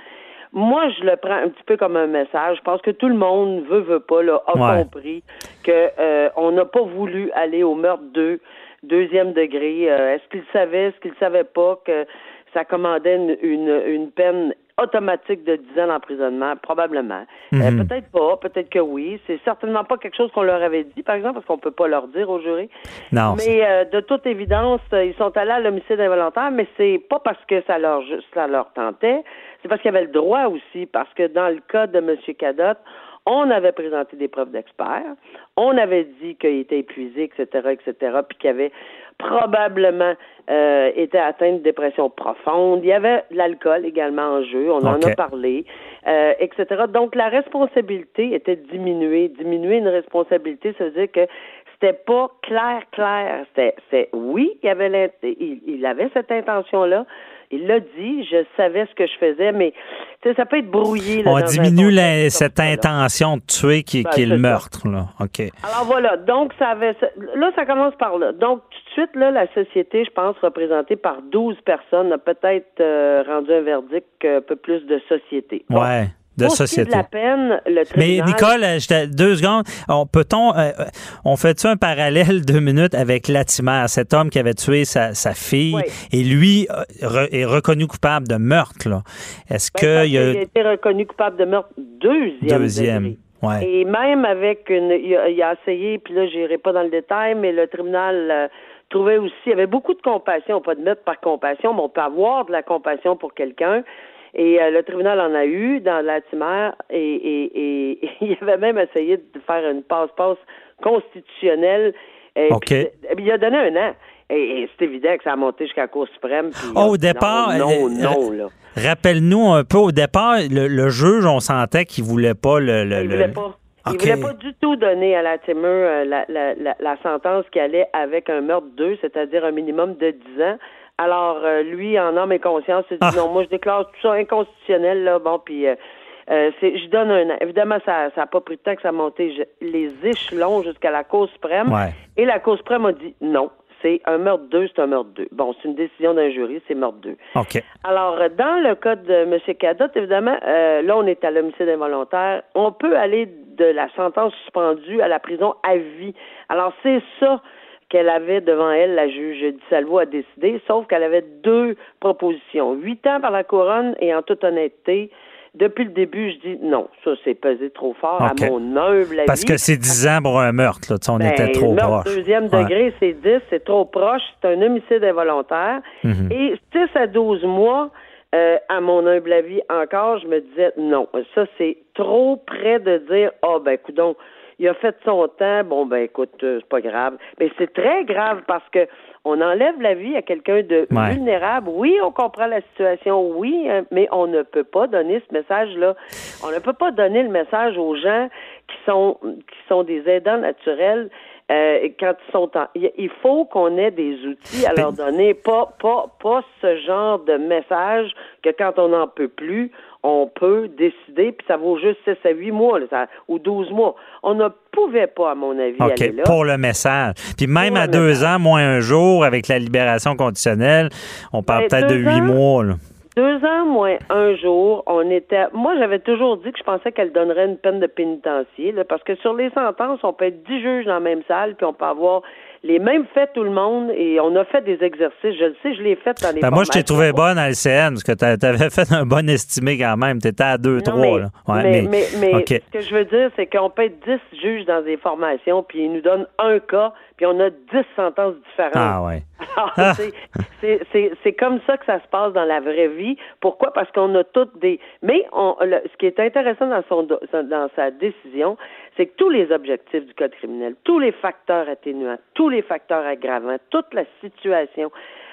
moi, je le prends un petit peu comme un message. Je pense que tout le monde veut, veut pas, là, a compris que euh, on n'a pas voulu aller au meurtre de deuxième degré. est-ce qu'il savait, est-ce qu'il savait pas que ça commandait une, une, une peine automatique de 10 ans d'emprisonnement, probablement. Euh, mhm. peut-être pas, peut-être que oui. C'est certainement pas quelque chose qu'on leur avait dit, par exemple, parce qu'on peut pas leur dire au jury. Non. Mais euh, de toute évidence, euh, ils sont allés à l'homicide involontaire, mais c'est pas parce que ça leur ça leur tentait, c'est parce qu'il y avait le droit aussi, parce que dans le cas de M. Cadotte, on avait présenté des preuves d'experts, on avait dit qu'il était épuisé, etc., etc., puis qu'il avait probablement euh, était atteint de dépression profonde. Il y avait l'alcool également en jeu, on en a parlé, euh, etc. Donc la responsabilité était diminuée. Diminuer une responsabilité, ça veut dire que c'était pas clair, clair. C'était, oui, il avait, il, il avait cette intention-là, il l'a dit, je savais ce que je faisais, mais ça peut être brouillé. On diminue cette intention de tuer qui, ben, est le meurtre. Là. OK. Alors voilà, donc ça avait là, ça commence par là. Donc tout de suite, là, la société, je pense, représentée par 12 personnes, a peut-être euh, rendu un verdict un peu plus de société. Ouais de société. la peine, le Mais Nicole, euh, deux secondes, peut-on, euh, on fait-tu un parallèle [laughs] deux minutes avec Latimer, cet homme qui avait tué sa, sa fille, et lui euh, est reconnu coupable de meurtre. Est-ce ben, que il, a... il a été reconnu coupable de meurtre deuxième. Deuxième. Ouais. Et même avec une, il a, essayé, puis là, j'irai pas dans le détail, mais le tribunal trouvait aussi, il y avait beaucoup de compassion, pas de meurtre par compassion, mais on peut avoir de la compassion pour quelqu'un. Et euh, le tribunal en a eu dans la et, et, et, [laughs] il avait même essayé de faire une passe-passe constitutionnelle. Et il a donné un an. Et, c'est évident que ça a monté jusqu'à la Cour suprême. oh, au départ, non, non, là. Rappelle-nous un peu, au départ, le, juge, on sentait qu'il voulait pas le... le il voulait pas. Il voulait pas du tout donner à la euh, la, la, la, la, sentence qui allait avec un meurtre 2, c'est-à-dire un minimum de 10 ans. Alors, euh, lui, en âme et conscience, il dit ah. non, moi, je déclare tout ça inconstitutionnel, là, bon, puis euh, euh je donne un Évidemment, ça n'a pas pris de temps que ça monté les échelons jusqu'à la Cour suprême. Et la Cour suprême a dit non. C'est un meurtre 2, c'est un meurtre 2. Bon, c'est une décision d'un jury, c'est meurtre 2. OK. Alors, dans le cas de M. Cadotte, évidemment, euh, là, on est à l'homicide involontaire. On peut aller de la sentence suspendue à la prison à vie. Alors, c'est ça qu'elle avait devant elle, la juge Di Salvo a décidé, sauf qu'elle avait deux propositions. Huit ans par la couronne et en toute honnêteté, depuis le début, je dis non, ça c'est pesé trop fort à mon humble avis. Parce que c'est dix ans pour un meurtre, là, on ben, était trop meurtre proche. deuxième degré, c'est dix, c'est trop proche, c'est un homicide involontaire. Mhm. Et six à douze mois, euh, à mon humble avis encore, je me disais non, ça c'est trop près de dire, ah oh, ben donc il a fait son temps, bon ben écoute, euh, c'est pas grave. Mais c'est très grave parce que on enlève la vie à quelqu'un de vulnérable. Oui, on comprend la situation, oui, hein, mais on ne peut pas donner ce message-là. On ne peut pas donner le message aux gens qui sont qui sont des aidants naturels euh, quand ils sont en, il faut qu'on ait des outils à leur donner, pas pas pas ce genre de message que quand on n'en peut plus, on peut décider, puis ça vaut juste 6 à 8 mois ou 12 mois. On ne pouvait pas, à mon avis, aller là. pour le message. Puis même à deux ans, moins un jour, avec la libération conditionnelle, on parle Ben, peut-être de deux huit ans, mois. là. Deux ans moins un jour, on était. Moi, j'avais toujours dit que je pensais qu'elle donnerait une peine de pénitencier, là, parce que sur les sentences, on peut être dix juges dans la même salle, puis on peut avoir les mêmes faits tout le monde, et on a fait des exercices. Je le sais, je l'ai fait dans les. Ben, moi, je t'ai trouvé bonne à LCN, parce que tu avais fait un bon estimé quand même. Tu étais à 2-3. Non, mais, là. Ouais, mais, mais, mais OK. ce que je veux dire, c'est qu'on peut être 10 juges dans des formations, puis ils nous donnent un cas, puis on a 10 sentences différentes. Ah, ouais. [laughs] Ah. [laughs] c'est- comme ça que ça se passe dans la vraie vie. Pourquoi? Parce qu'on a toutes des... Mais on, le- ce qui est intéressant dans, son, dans sa décision, c'est que tous les objectifs du code criminel, tous les facteurs atténuants, tous les facteurs aggravants, toute la situation,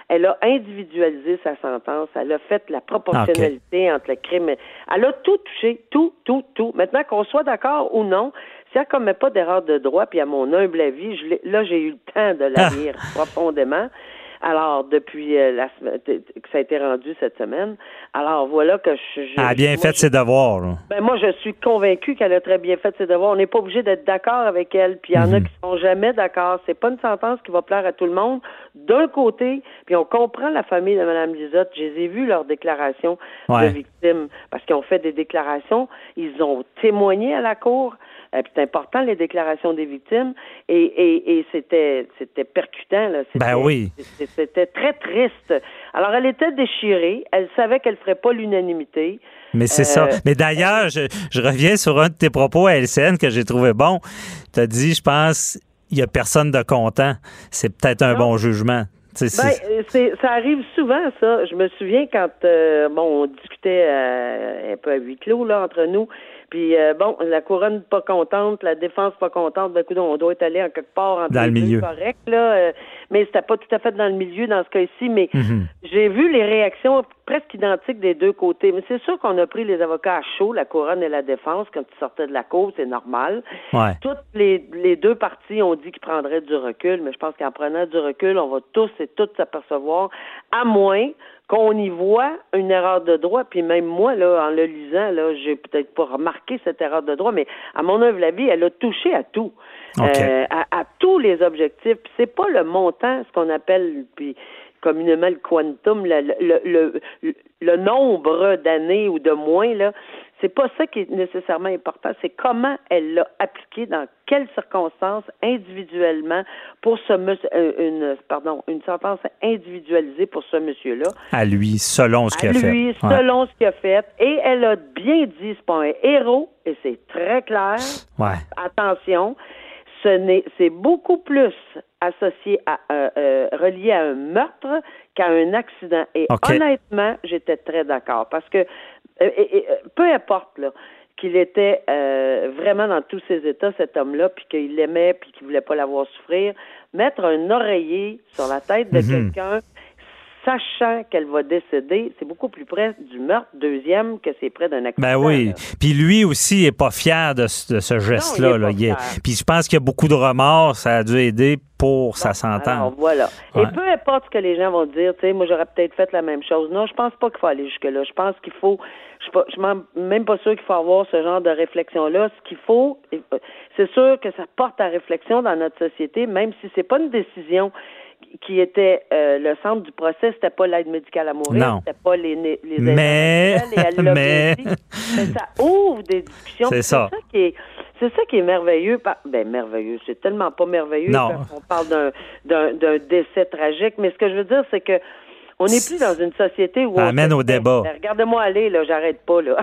elle a individualisé sa sentence, elle a fait la proportionnalité entre le crime. Elle a tout touché, tout, tout, tout. Maintenant qu'on soit d'accord ou non, si elle commet pas d'erreur de droit, puis à mon humble avis, je là, j'ai eu le temps de la [laughs] lire profondément. Alors, depuis euh, la semaine- que ça a été rendu cette semaine. Alors, voilà que je... je- Elle a bien moi, fait je- ses devoirs. là. ben moi, je suis convaincue qu'elle a très bien fait ses devoirs. On n'est pas obligé d'être d'accord avec elle. Puis il y en a Mhm. qui sont jamais d'accord. C'est pas une sentence qui va plaire à tout le monde. D'un côté, puis on comprend la famille de Mme Lisotte. Je les ai vus leurs déclarations Ouais. de victimes parce qu'ils ont fait des déclarations. Ils ont témoigné à la cour. Euh, c'est important les déclarations des victimes et, et, et c'était c'était percutant là. C'était- Ben oui. c'était- très triste. Alors elle était déchirée. Elle savait qu'elle ferait pas l'unanimité. Mais c'est Euh, ça. Mais d'ailleurs, je, je reviens sur un de tes propos à LCN que j'ai trouvé bon. Tu as dit, je pense, il n'y a personne de content. C'est peut-être un bon jugement. Ben, c'est- euh, ça arrive souvent, ça. Je me souviens quand, euh, bon, on discutait euh, un peu à huis clos, là, entre nous. Puis, euh, bon, la couronne pas contente, la défense pas contente. Ben, écoute, on doit être allé en quelque part entre Dans les le deux, milieu. correct, là. euh, mais c'était pas tout à fait dans le milieu dans ce cas-ci. Mais Mhm. j'ai vu les réactions presque identiques des deux côtés. Mais c'est sûr qu'on a pris les avocats à chaud, la couronne et la défense, quand ils sortaient de la cour, c'est normal. Ouais. Toutes les, les deux parties ont dit qu'ils prendraient du recul, mais je pense qu'en prenant du recul, on va tous et toutes s'apercevoir, à moins qu'on y voit une erreur de droit, puis même moi, là, en le lisant, là, j'ai peut-être pas remarqué cette erreur de droit, mais à mon œuvre, la vie, elle a touché à tout. Euh, à, à tous les objectifs. Puis c'est pas le montant, ce qu'on appelle puis communément le quantum, le, le, le, le- le nombre d'années ou de mois, là. C'est pas ça qui est nécessairement important, c'est comment elle l'a appliqué, dans quelles circonstances, individuellement, pour ce monsieur, euh, une, pardon, une sentence individualisée pour ce monsieur-là. À lui, selon ce qu'il a À fait. lui, Ouais. selon ce qu'il a fait. Et elle a bien dit, c'est pas un héros, et c'est très clair. Ouais. Attention, ce n'est, c'est beaucoup plus associé à un, euh, relié à un meurtre qu'à un accident. Et honnêtement, j'étais très d'accord parce que euh, et- et, euh, peu importe là qu'il était euh, vraiment dans tous ses états cet homme-là, puis qu'il l'aimait, puis qu'il voulait pas l'avoir souffrir, mettre un oreiller sur la tête de Mhm. quelqu'un sachant qu'elle va décéder, c'est beaucoup plus près du meurtre deuxième que c'est près d'un accident. Ben oui. là. Puis lui aussi est pas fier de, ce- geste-là. là. Puis je pense qu'il y a beaucoup de remords. Ça a dû aider pour sa Alors sentence. voilà. Ouais. Et peu importe ce que les gens vont dire, tu sais, moi j'aurais peut-être fait la même chose. Non, je pense pas qu'il faut aller jusque là. Je pense qu'il faut, je suis pas- je suis même- pas sûr qu'il faut avoir ce genre de réflexion là. Ce qu'il faut, c'est sûr que ça porte à réflexion dans notre société, même si c'est pas une décision qui était euh, le centre du procès, c'était pas l'aide médicale à mourir, c'était pas les, les Mais- elle [laughs] mais- dit. Mais ça ouvre des discussions. C'est ça. qui est c'est ça qui est merveilleux. Ben merveilleux, c'est tellement pas merveilleux Non. quand on parle d'un d'un d'un décès tragique. Mais ce que je veux dire, c'est que on n'est plus dans une société où Ça on amène se au tait. débat. Ben, Regardez-moi aller, là, j'arrête pas, là.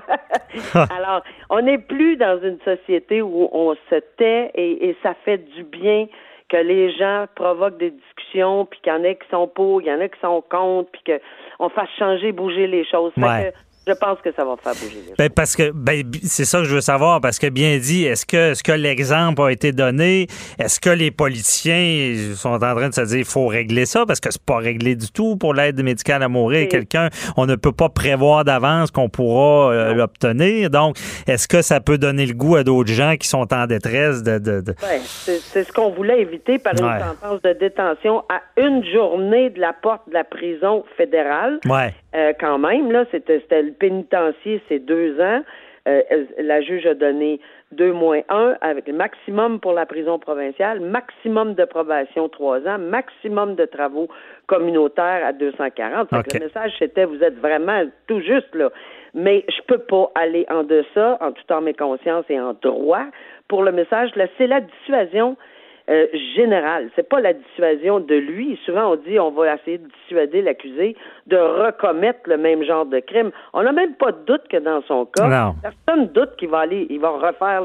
[laughs] Alors, on n'est plus dans une société où on se tait et, et ça fait du bien que les gens provoquent des discussions, puis qu'il y en a qui sont pour, il y en a qui sont contre, puis qu'on fasse changer, bouger les choses. Fait que Je pense que ça va faire bouger les ben, parce que ben, c'est ça que je veux savoir, parce que bien dit, est-ce que, est-ce que l'exemple a été donné? Est-ce que les politiciens sont en train de se dire il faut régler ça? Parce que c'est pas réglé du tout pour l'aide médicale à mourir. Quelqu'un, on ne peut pas prévoir d'avance qu'on pourra euh, l'obtenir. Donc, est-ce que ça peut donner le goût à d'autres gens qui sont en détresse de. de, Ben, c'est ce qu'on voulait éviter par une sentence de détention à une journée de la porte de la prison fédérale. Ouais. Euh, quand même, là, c'était le pénitencier, c'est deux ans. Euh, la juge a donné deux moins un avec le maximum pour la prison provinciale, maximum de probation trois ans, maximum de travaux communautaires à 240. Le message c'était vous êtes vraiment tout juste là. Mais je peux pas aller en deçà, en tout en mes consciences et en droit, pour le message. Là, c'est la dissuasion euh, générale. C'est pas la dissuasion de lui. Souvent, on dit on va essayer de dissuader l'accusé de recommettre le même genre de crime. On n'a même pas de doute que dans son cas, personne doute qu'il va aller, il va refaire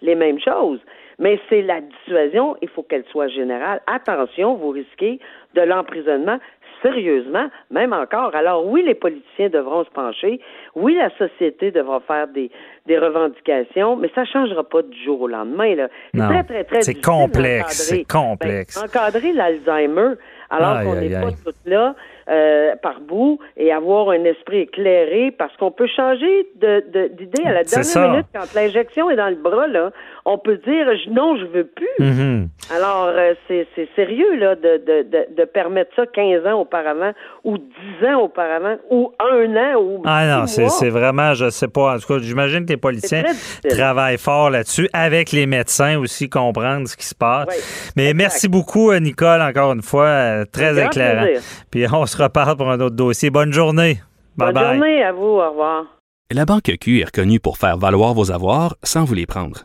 les mêmes choses. Mais c'est la dissuasion, il faut qu'elle soit générale. Attention, vous risquez de l'emprisonnement sérieusement, même encore. Alors oui, les politiciens devront se pencher. Oui, la société devra faire des, des revendications, mais ça ne changera pas du jour au lendemain. C'est très, très, très C'est complexe. C'est complexe. Ben, encadrer l'Alzheimer, alors qu'on n'est pas toutes là, euh, par bout et avoir un esprit éclairé parce qu'on peut changer d'idée à la dernière minute quand l'injection est dans le bras là on peut dire non je veux plus mm-hmm. alors euh, c'est sérieux là de, de, de, permettre ça 15 ans auparavant ou 10 ans auparavant ou un an ou ah non c'est vraiment je sais pas en tout cas j'imagine que les policiers travaillent fort là-dessus avec les médecins aussi comprendre ce qui se passe mais merci beaucoup Nicole encore une fois très éclairant puis on se reparle pour un autre dossier. Bonne journée. Bye Bonne journée à vous. Au revoir. La Banque Q est reconnue pour faire valoir vos avoirs sans vous les prendre.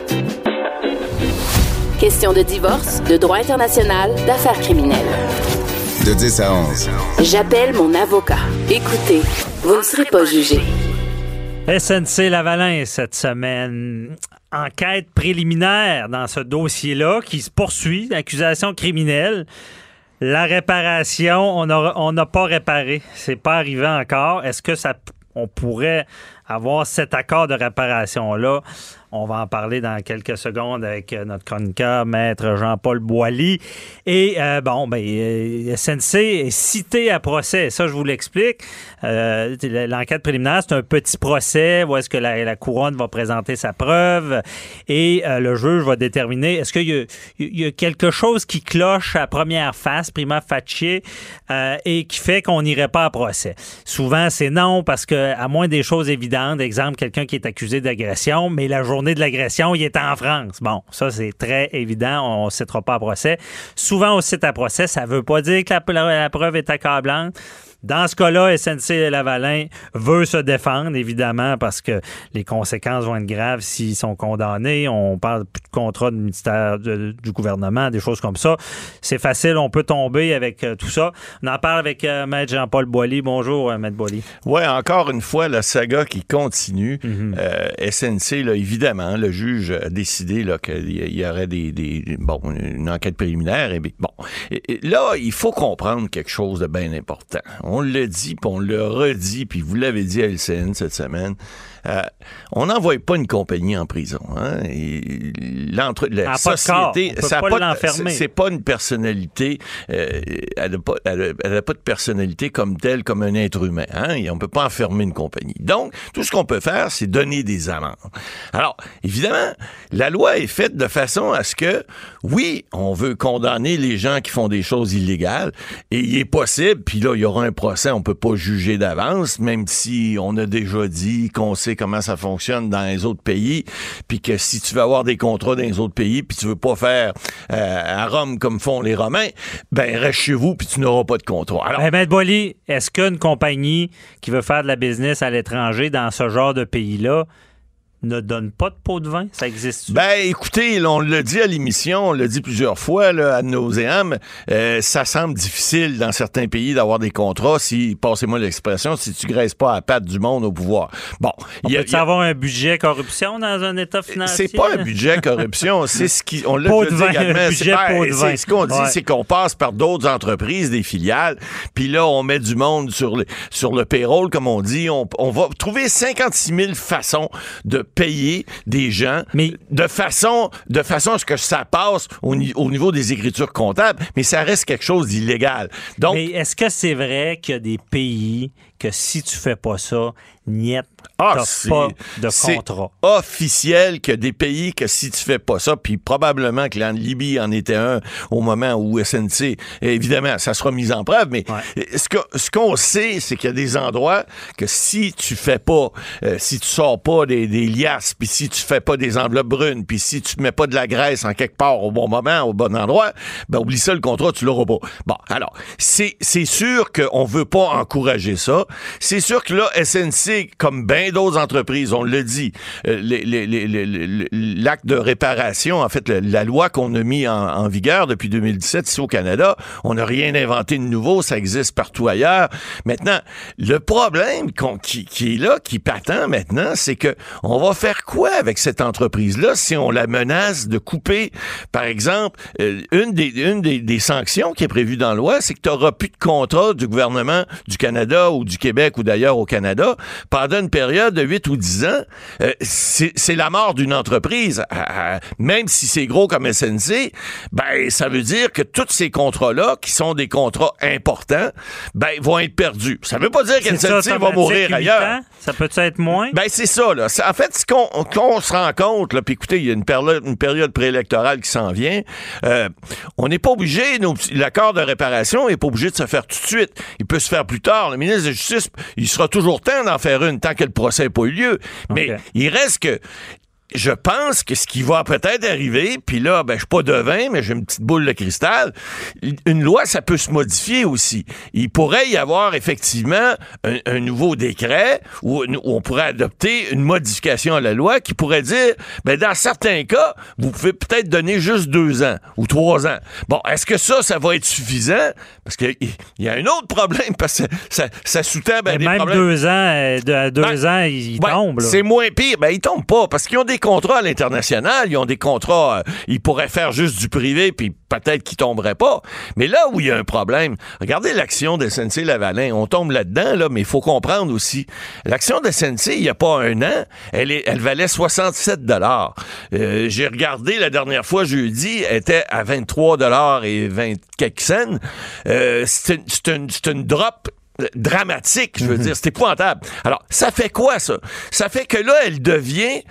Question de divorce, de droit international, d'affaires criminelles. De 10 à 11. J'appelle mon avocat. Écoutez, vous ne serez pas jugé. SNC Lavalin cette semaine. Enquête préliminaire dans ce dossier-là qui se poursuit, accusation criminelle. La réparation, on n'a pas réparé. C'est pas arrivé encore. Est-ce que ça on pourrait avoir cet accord de réparation-là? On va en parler dans quelques secondes avec euh, notre chroniqueur, maître Jean-Paul Boilly. Et euh, bon, ben, euh, SNC est cité à procès. Ça, je vous l'explique. L'enquête préliminaire, c'est un petit procès où est-ce que la, couronne va présenter sa preuve et le juge va déterminer est-ce qu'il y, a quelque chose qui cloche à première face, prima facie, et qui fait qu'on n'irait pas à procès. Souvent, c'est non parce que, à moins des choses évidentes, Exemple, quelqu'un qui est accusé d'agression, mais la journée de l'agression, il est en France. Bon, ça, c'est très évident. On ne citera pas à procès. Souvent, on cite à procès. Ça ne veut pas dire que la preuve est accablante. Dans ce cas-là, SNC Lavalin veut se défendre, évidemment, parce que les conséquences vont être graves s'ils sont condamnés. On parle plus de contrat du ministère du gouvernement, des choses comme ça. C'est facile, on peut tomber avec euh, tout ça. On en parle avec euh, Maître Jean-Paul Boilly. Bonjour, euh, Maître Boilly. Oui, encore une fois, la saga qui continue. Mhm. SNC, là, évidemment, le juge a décidé qu'il y aurait des, bon, une enquête préliminaire. Et, bon, là, il faut comprendre quelque chose de bien important on le dit, puis on le redit, puis vous l'avez dit à LCN cette semaine. Euh, on n'envoie pas une compagnie en prison. Hein? La société, ça pas, c'est pas une personnalité. Euh, elle n'a pas, pas, de personnalité comme telle, comme un être humain. Hein? Et on peut pas enfermer une compagnie. Donc, tout ce qu'on peut faire, c'est donner des amendes. Alors, évidemment, la loi est faite de façon à ce que, oui, on veut condamner les gens qui font des choses illégales, et il est possible, puis là, il y aura un procès, on peut pas juger d'avance, même si on a déjà dit qu'on sait comment ça fonctionne dans les autres pays, puis que si tu veux avoir des contrats dans les autres pays, puis tu veux pas faire euh, à Rome comme font les Romains, ben reste chez vous, puis tu n'auras pas de contrat. Alors, Ben, Maître Boily, est-ce qu'une compagnie qui veut faire de la business à l'étranger dans ce genre de pays-là ne donne pas de pot de vin? Ça existe Ben, écoutez, là, on l'a dit à l'émission, on l'a dit plusieurs fois, là, à nauséam, euh, ça semble difficile dans certains pays d'avoir des contrats si, passez-moi l'expression, si tu graisses pas à la patte du monde au pouvoir. Bon. On il y a- peut il y a- avoir un budget corruption dans un État financier? C'est pas un budget corruption, [laughs] c'est ce qui on l'a dit vin, également, budget ben, ce qu'on dit, Ouais. c'est qu'on passe par d'autres entreprises, des filiales, puis là on met du monde sur le sur le payroll comme on dit, on, on va trouver 56 000 façons de payer des gens, Mais- de façon de façon à ce que ça passe au, ni- au niveau des écritures comptables, mais ça reste quelque chose d'illégal. Donc Mais est-ce que c'est vrai qu'il y a des pays que si tu fais pas ça, niet, Ah, c'est- pas de c'est contrat? officiel a des pays que si tu fais pas ça, puis probablement que la Libye en était un au moment où SNC, évidemment, ça sera mis en preuve, mais ce que ce qu'on sait, c'est qu'il y a des endroits que si tu fais pas, euh, si tu sors pas des, des liasses, puis si tu fais pas des enveloppes brunes, puis si tu mets pas de la graisse en quelque part au bon moment, au bon endroit, ben oublie ça, le contrat, tu l'auras pas. Bon, alors, c'est c'est sûr qu'on veut pas encourager ça. C'est sûr que là, SNC, comme d'autres entreprises, on le dit, euh, l'acte de réparation, en fait, la loi qu'on a mis en, vigueur depuis 2017 ici au Canada, on n'a rien inventé de nouveau, ça existe partout ailleurs. Maintenant, le problème qui, est là, qui patent maintenant, c'est que on va faire quoi avec cette entreprise-là si on la menace de couper, par exemple, euh, une, des sanctions qui est prévue dans la loi, c'est que tu n'auras plus de contrat du gouvernement du Canada ou du Québec ou d'ailleurs au Canada pendant une période de 8 ou 10 ans. Euh, c'est la mort d'une entreprise. Même si c'est gros comme SNC, ben ça veut dire que tous ces contrats-là, qui sont des contrats importants, ben vont être perdus. Ça veut pas dire qu'SNC va mourir ailleurs. ans? Ça peut être moins? Ben, c'est ça, là. En fait, ce qu'on se rend compte, là, puis écoutez, il y a une période, une période préélectorale qui s'en vient. euh, on n'est pas obligé, l'accord de réparation n'est pas obligé de se faire tout de suite. Il peut se faire plus tard. Le ministre de la Justice, il sera toujours temps d'en faire une tant que le procès n'a pas eu lieu. Mais Ok. il reste que je pense que ce qui va peut-être arriver, puis là, ben, je suis pas devin, mais j'ai une petite boule de cristal. Une loi, ça peut se modifier aussi. Il pourrait y avoir effectivement un, un nouveau décret où, où on pourrait adopter une modification à la loi qui pourrait dire, ben, dans certains cas, vous pouvez peut-être donner juste deux ans ou trois ans. Bon, est-ce que ça, ça va être suffisant? Parce qu'il y a un autre problème, parce que ça, ça sous-tend ben, des même problèmes. deux ans, euh, de- deux Ben, ans, il, il Ouais, tombe. là. C'est moins pire. Ben, ils tombent pas parce qu'ils ont des contrats à l'international. Ils ont des contrats. euh, ils pourraient faire juste du privé, puis peut-être qu'ils tomberaient pas. Mais là où il y a un problème, regardez l'action de SNC Lavalin. On tombe là-dedans, là, mais il faut comprendre aussi. L'action de SNC, il n'y a pas un an, elle, est, elle valait 67 dollars. Euh, J'ai regardé la dernière fois jeudi, elle était à 23 dollars et 20 quelques cents. Euh, c'est une, drop dramatique, je veux dire, c'est épouvantable. Alors, ça fait quoi ça? Ça fait que là, elle devient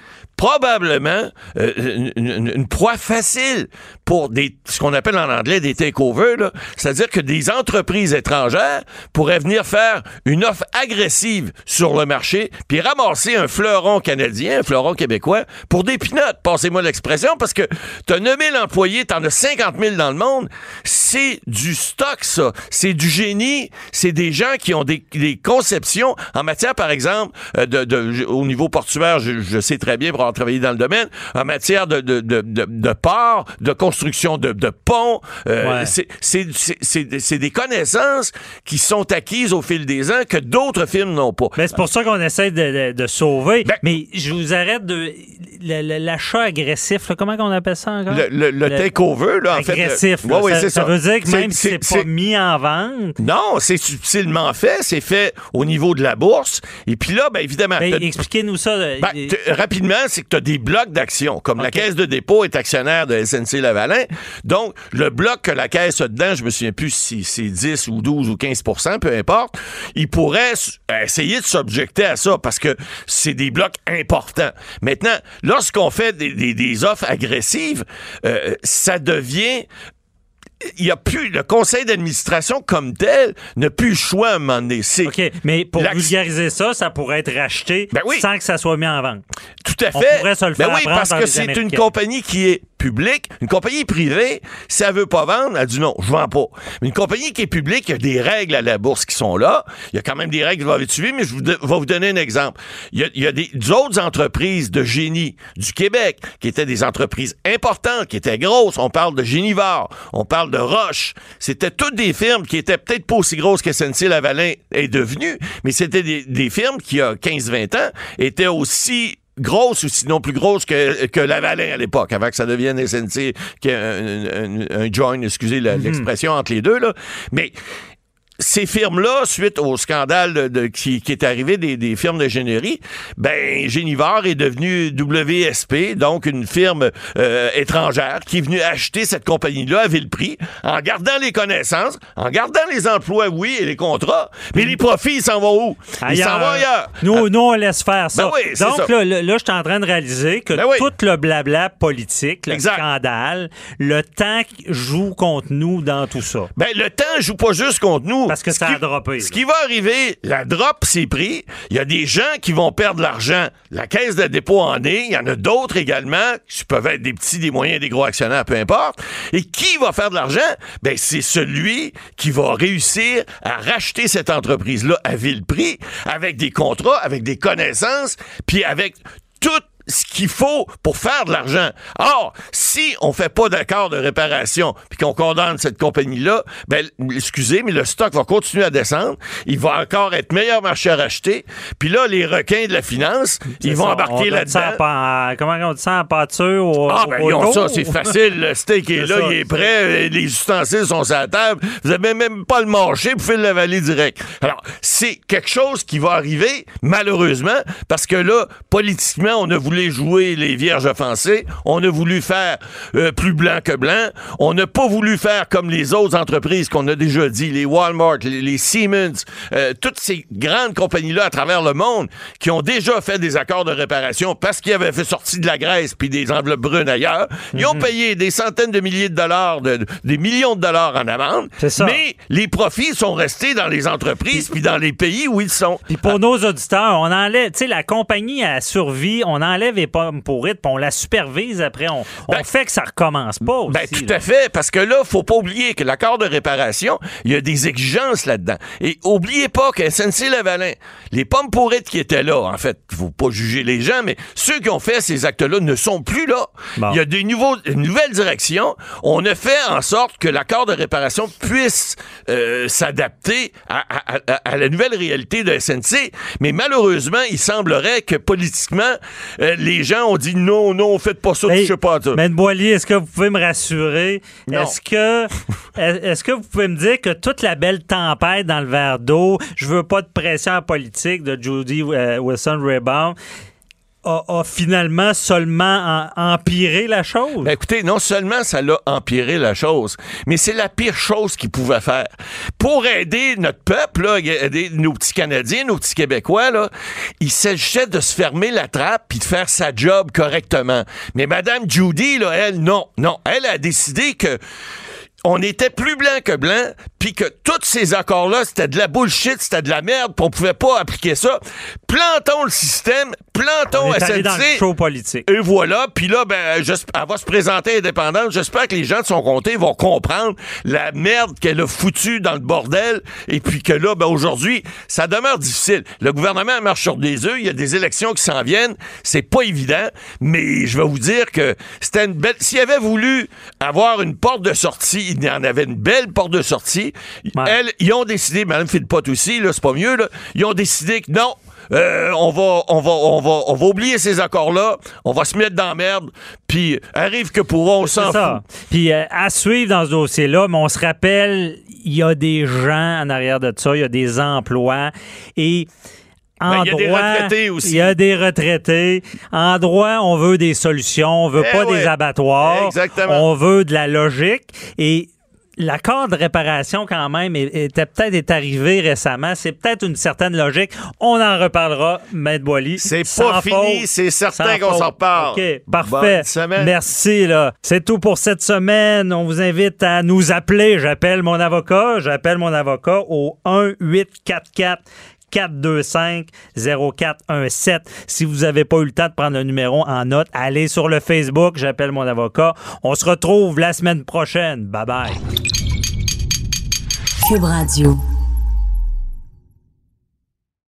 probablement euh, une, proie facile pour des ce qu'on appelle en anglais des takeovers, c'est-à-dire que des entreprises étrangères pourraient venir faire une offre agressive sur le marché puis ramasser un fleuron canadien, un fleuron québécois pour des pinottes, passez-moi l'expression, parce que tu as 9000 employés, tu en as 50 000 dans le monde, c'est du stock ça, c'est du génie, c'est des gens qui ont des, conceptions en matière, par exemple, euh, de, de- au niveau portuaire, je, je sais très bien pour avoir travaillé dans le domaine, en matière de, de, de, de, de ports, de construction de, de ponts, euh, Ouais. c'est- des connaissances qui sont acquises au fil des ans que d'autres films n'ont pas. Ben, c'est pour ça qu'on essaie de, de- sauver. Ben- Mais je vous arrête de. L'achat agressif, là, comment on appelle ça encore? Le, le, le Le- takeover, là, en Agressif. Ouais, là. ouais, ça, veut dire que même si c'est pas mis en vente. Non, c'est subtilement fait. C'est fait au niveau de la bourse. Et puis là, ben évidemment. Ben, Expliquez-nous ça. ben, rapidement, c'est que tu as des blocs d'actions. Comme la Caisse de dépôt est actionnaire de SNC Lavalin. Donc, le bloc que la Caisse a dedans, je me souviens plus si c'est 10 ou 12 ou 15% peu importe, il pourrait essayer de s'objecter à ça parce que c'est des blocs importants. Maintenant, lorsqu'on fait des, des- des offres agressives, euh, ça devient il y a plus le conseil d'administration comme tel n'a plus le choix à un moment donné. C'est OK, mais pour vulgariser ça, ça pourrait être racheté Ben oui. sans que ça soit mis en vente. Tout à On fait. pourrait se le Ben faire oui, apprendre parce que c'est une compagnie qui est publique. Une compagnie privée, si elle veut pas vendre, elle dit non, je vends pas. Mais une compagnie qui est publique, il y a des règles à la bourse qui sont là. Il y a quand même des règles qui doivent être suivies, mais je vous de- vais vous donner un exemple. Il y a, il y a des d'autres entreprises de génie du Québec qui étaient des entreprises importantes, qui étaient grosses. On parle de Génivore, on parle de Roche. C'était toutes des firmes qui étaient peut-être pas aussi grosses que SNC Lavalin est devenue, mais c'était des, des firmes qui, il y a 15-20 ans, étaient aussi grosses ou sinon plus grosses que, que Lavalin à l'époque, avant que ça devienne SNC, qui est un, un- excusez la- l'expression entre les deux, là. Mais ces firmes-là, suite au scandale de, de- qui, qui est arrivé des, des firmes d'ingénierie, ben Génivore est devenu WSP, donc une firme euh, étrangère qui est venue acheter cette compagnie-là à vil prix, en gardant les connaissances, en gardant les emplois, oui, et les contrats, mais les profits, ils s'en vont où? Ils s'en vont ailleurs. Nous, nous, on laisse faire ça. Ben oui, Donc, ça. là, là, là, je suis en train de réaliser que Ben oui. tout le blabla politique, le Exact. scandale, le temps joue contre nous dans tout ça. Ben, le temps joue pas juste contre nous. Parce que ça a droppé, Ce qui va arriver, la drop s'est pris. Il y a des gens qui vont perdre l'argent. La caisse de dépôt en est. Il y en a d'autres également, qui peuvent être des petits, des moyens, des gros actionnaires, peu importe. Et qui va faire de l'argent? Ben, c'est celui qui va réussir à racheter cette entreprise-là à vil prix, avec des contrats, avec des connaissances, puis avec tout ce qu'il faut pour faire de l'argent. Or, si on fait pas d'accord de réparation puis qu'on condamne cette compagnie-là, ben, excusez, mais le stock va continuer à descendre. Il va encore être meilleur marché à racheter. Puis là, les requins de la finance, ils vont ça, embarquer là-dedans. en comment on dit ça en pâture au, Ah, ben, au ils ont ça, c'est facile. Le steak est, là, ça, il est prêt. Les ustensiles sont sur la table. Vous avez même pas le marché, vous pouvez l'avaler direct. Alors, c'est quelque chose qui va arriver, malheureusement, parce que là, politiquement, on a voulu jouer les vierges offensées. On a voulu faire euh, plus blanc que blanc. On n'a pas voulu faire comme les autres entreprises qu'on a déjà dit, les Walmart, les, les Siemens, euh, toutes ces grandes compagnies-là à travers le monde qui ont déjà fait des accords de réparation parce qu'ils avaient fait sortir de la Grèce puis des enveloppes brunes ailleurs. Ils ont payé des centaines de milliers de dollars, de- des millions de dollars en amende. Ça. Mais les profits sont restés dans les entreprises puis dans les pays où ils sont. Puis pour nos auditeurs, on enlève, tu sais, la compagnie a survie, on enlève les pommes pourrites, puis on la supervise après, on, on Ben- fait que ça recommence pas aussi. Ben, tout là. à fait, parce que là, faut pas oublier que l'accord de réparation, il y a des exigences là-dedans. Et oubliez pas que SNC-Lavalin, les pommes pourrites qui étaient là, en fait, faut pas juger les gens, mais ceux qui ont fait ces actes-là ne sont plus là. Bon. Il y a des nouveaux, une nouvelle direction. On a fait en sorte que l'accord de réparation puisse euh, s'adapter à, à- à- à la nouvelle réalité de SNC. Mais malheureusement, il semblerait que politiquement, euh, les gens ont dit non, non, faites pas ça, Hey, touchez pas ça. Ben Boilier, est-ce que vous pouvez me rassurer? Est-ce que, [laughs] est-ce que vous pouvez me dire que toute la belle tempête dans le verre d'eau, je veux pas de pression politique de Judy euh, Wilson-Raybould, a, finalement seulement en- empiré la chose? Ben écoutez, non seulement ça l'a empiré la chose, mais c'est la pire chose qu'il pouvait faire. Pour aider notre peuple, là, aider nos petits Canadiens, nos petits Québécois, là, il s'agissait de se fermer la trappe puis de faire sa job correctement. Mais Madame Judy, là, elle, non, non. Elle a décidé que on était plus blanc que blanc, puis que tous ces accords-là, c'était de la bullshit, c'était de la merde, puis on pouvait pas appliquer ça. Plantons le système, plantons on est allé SNC. dans le show politique. Et voilà, puis là, ben, elle va se présenter indépendante. J'espère que les gens de son comté vont comprendre la merde qu'elle a foutue dans le bordel, et puis que là, ben, aujourd'hui, ça demeure difficile. Le gouvernement marche sur des œufs, il y a des élections qui s'en viennent, c'est pas évident, mais je vais vous dire que c'était une belle... S'il avait voulu avoir une porte de sortie, il y en avait une belle porte de sortie. Ouais. Elles, ils ont décidé, Mme Philpott aussi, là, c'est pas mieux, là, ils ont décidé que non, euh, on va, on va, on va, on va oublier ces accords-là. On va se mettre dans la merde. Puis arrive que pour on s'en C'est fout. ça. Puis euh, à suivre dans ce dossier-là, mais on se rappelle, il y a des gens en arrière de ça, il y a des emplois et en Ben, il y a des droit, retraités aussi. Il y a des retraités. En droit, on veut des solutions. On veut Eh pas ouais. des abattoirs. Exactement. On veut de la logique. Et l'accord de réparation, quand même, était peut-être est arrivé récemment. C'est peut-être une certaine logique. On en reparlera, Maître Boily. C'est pas fini, c'est certain qu'on s'en reparle. OK, parfait. Merci, là. C'est tout pour cette semaine. On vous invite à nous appeler. J'appelle mon avocat. J'appelle mon avocat au 1-844 425-0417. Si vous n'avez pas eu le temps de prendre le numéro en note, allez sur le Facebook, j'appelle mon avocat. On se retrouve la semaine prochaine. Bye bye. Cube Radio.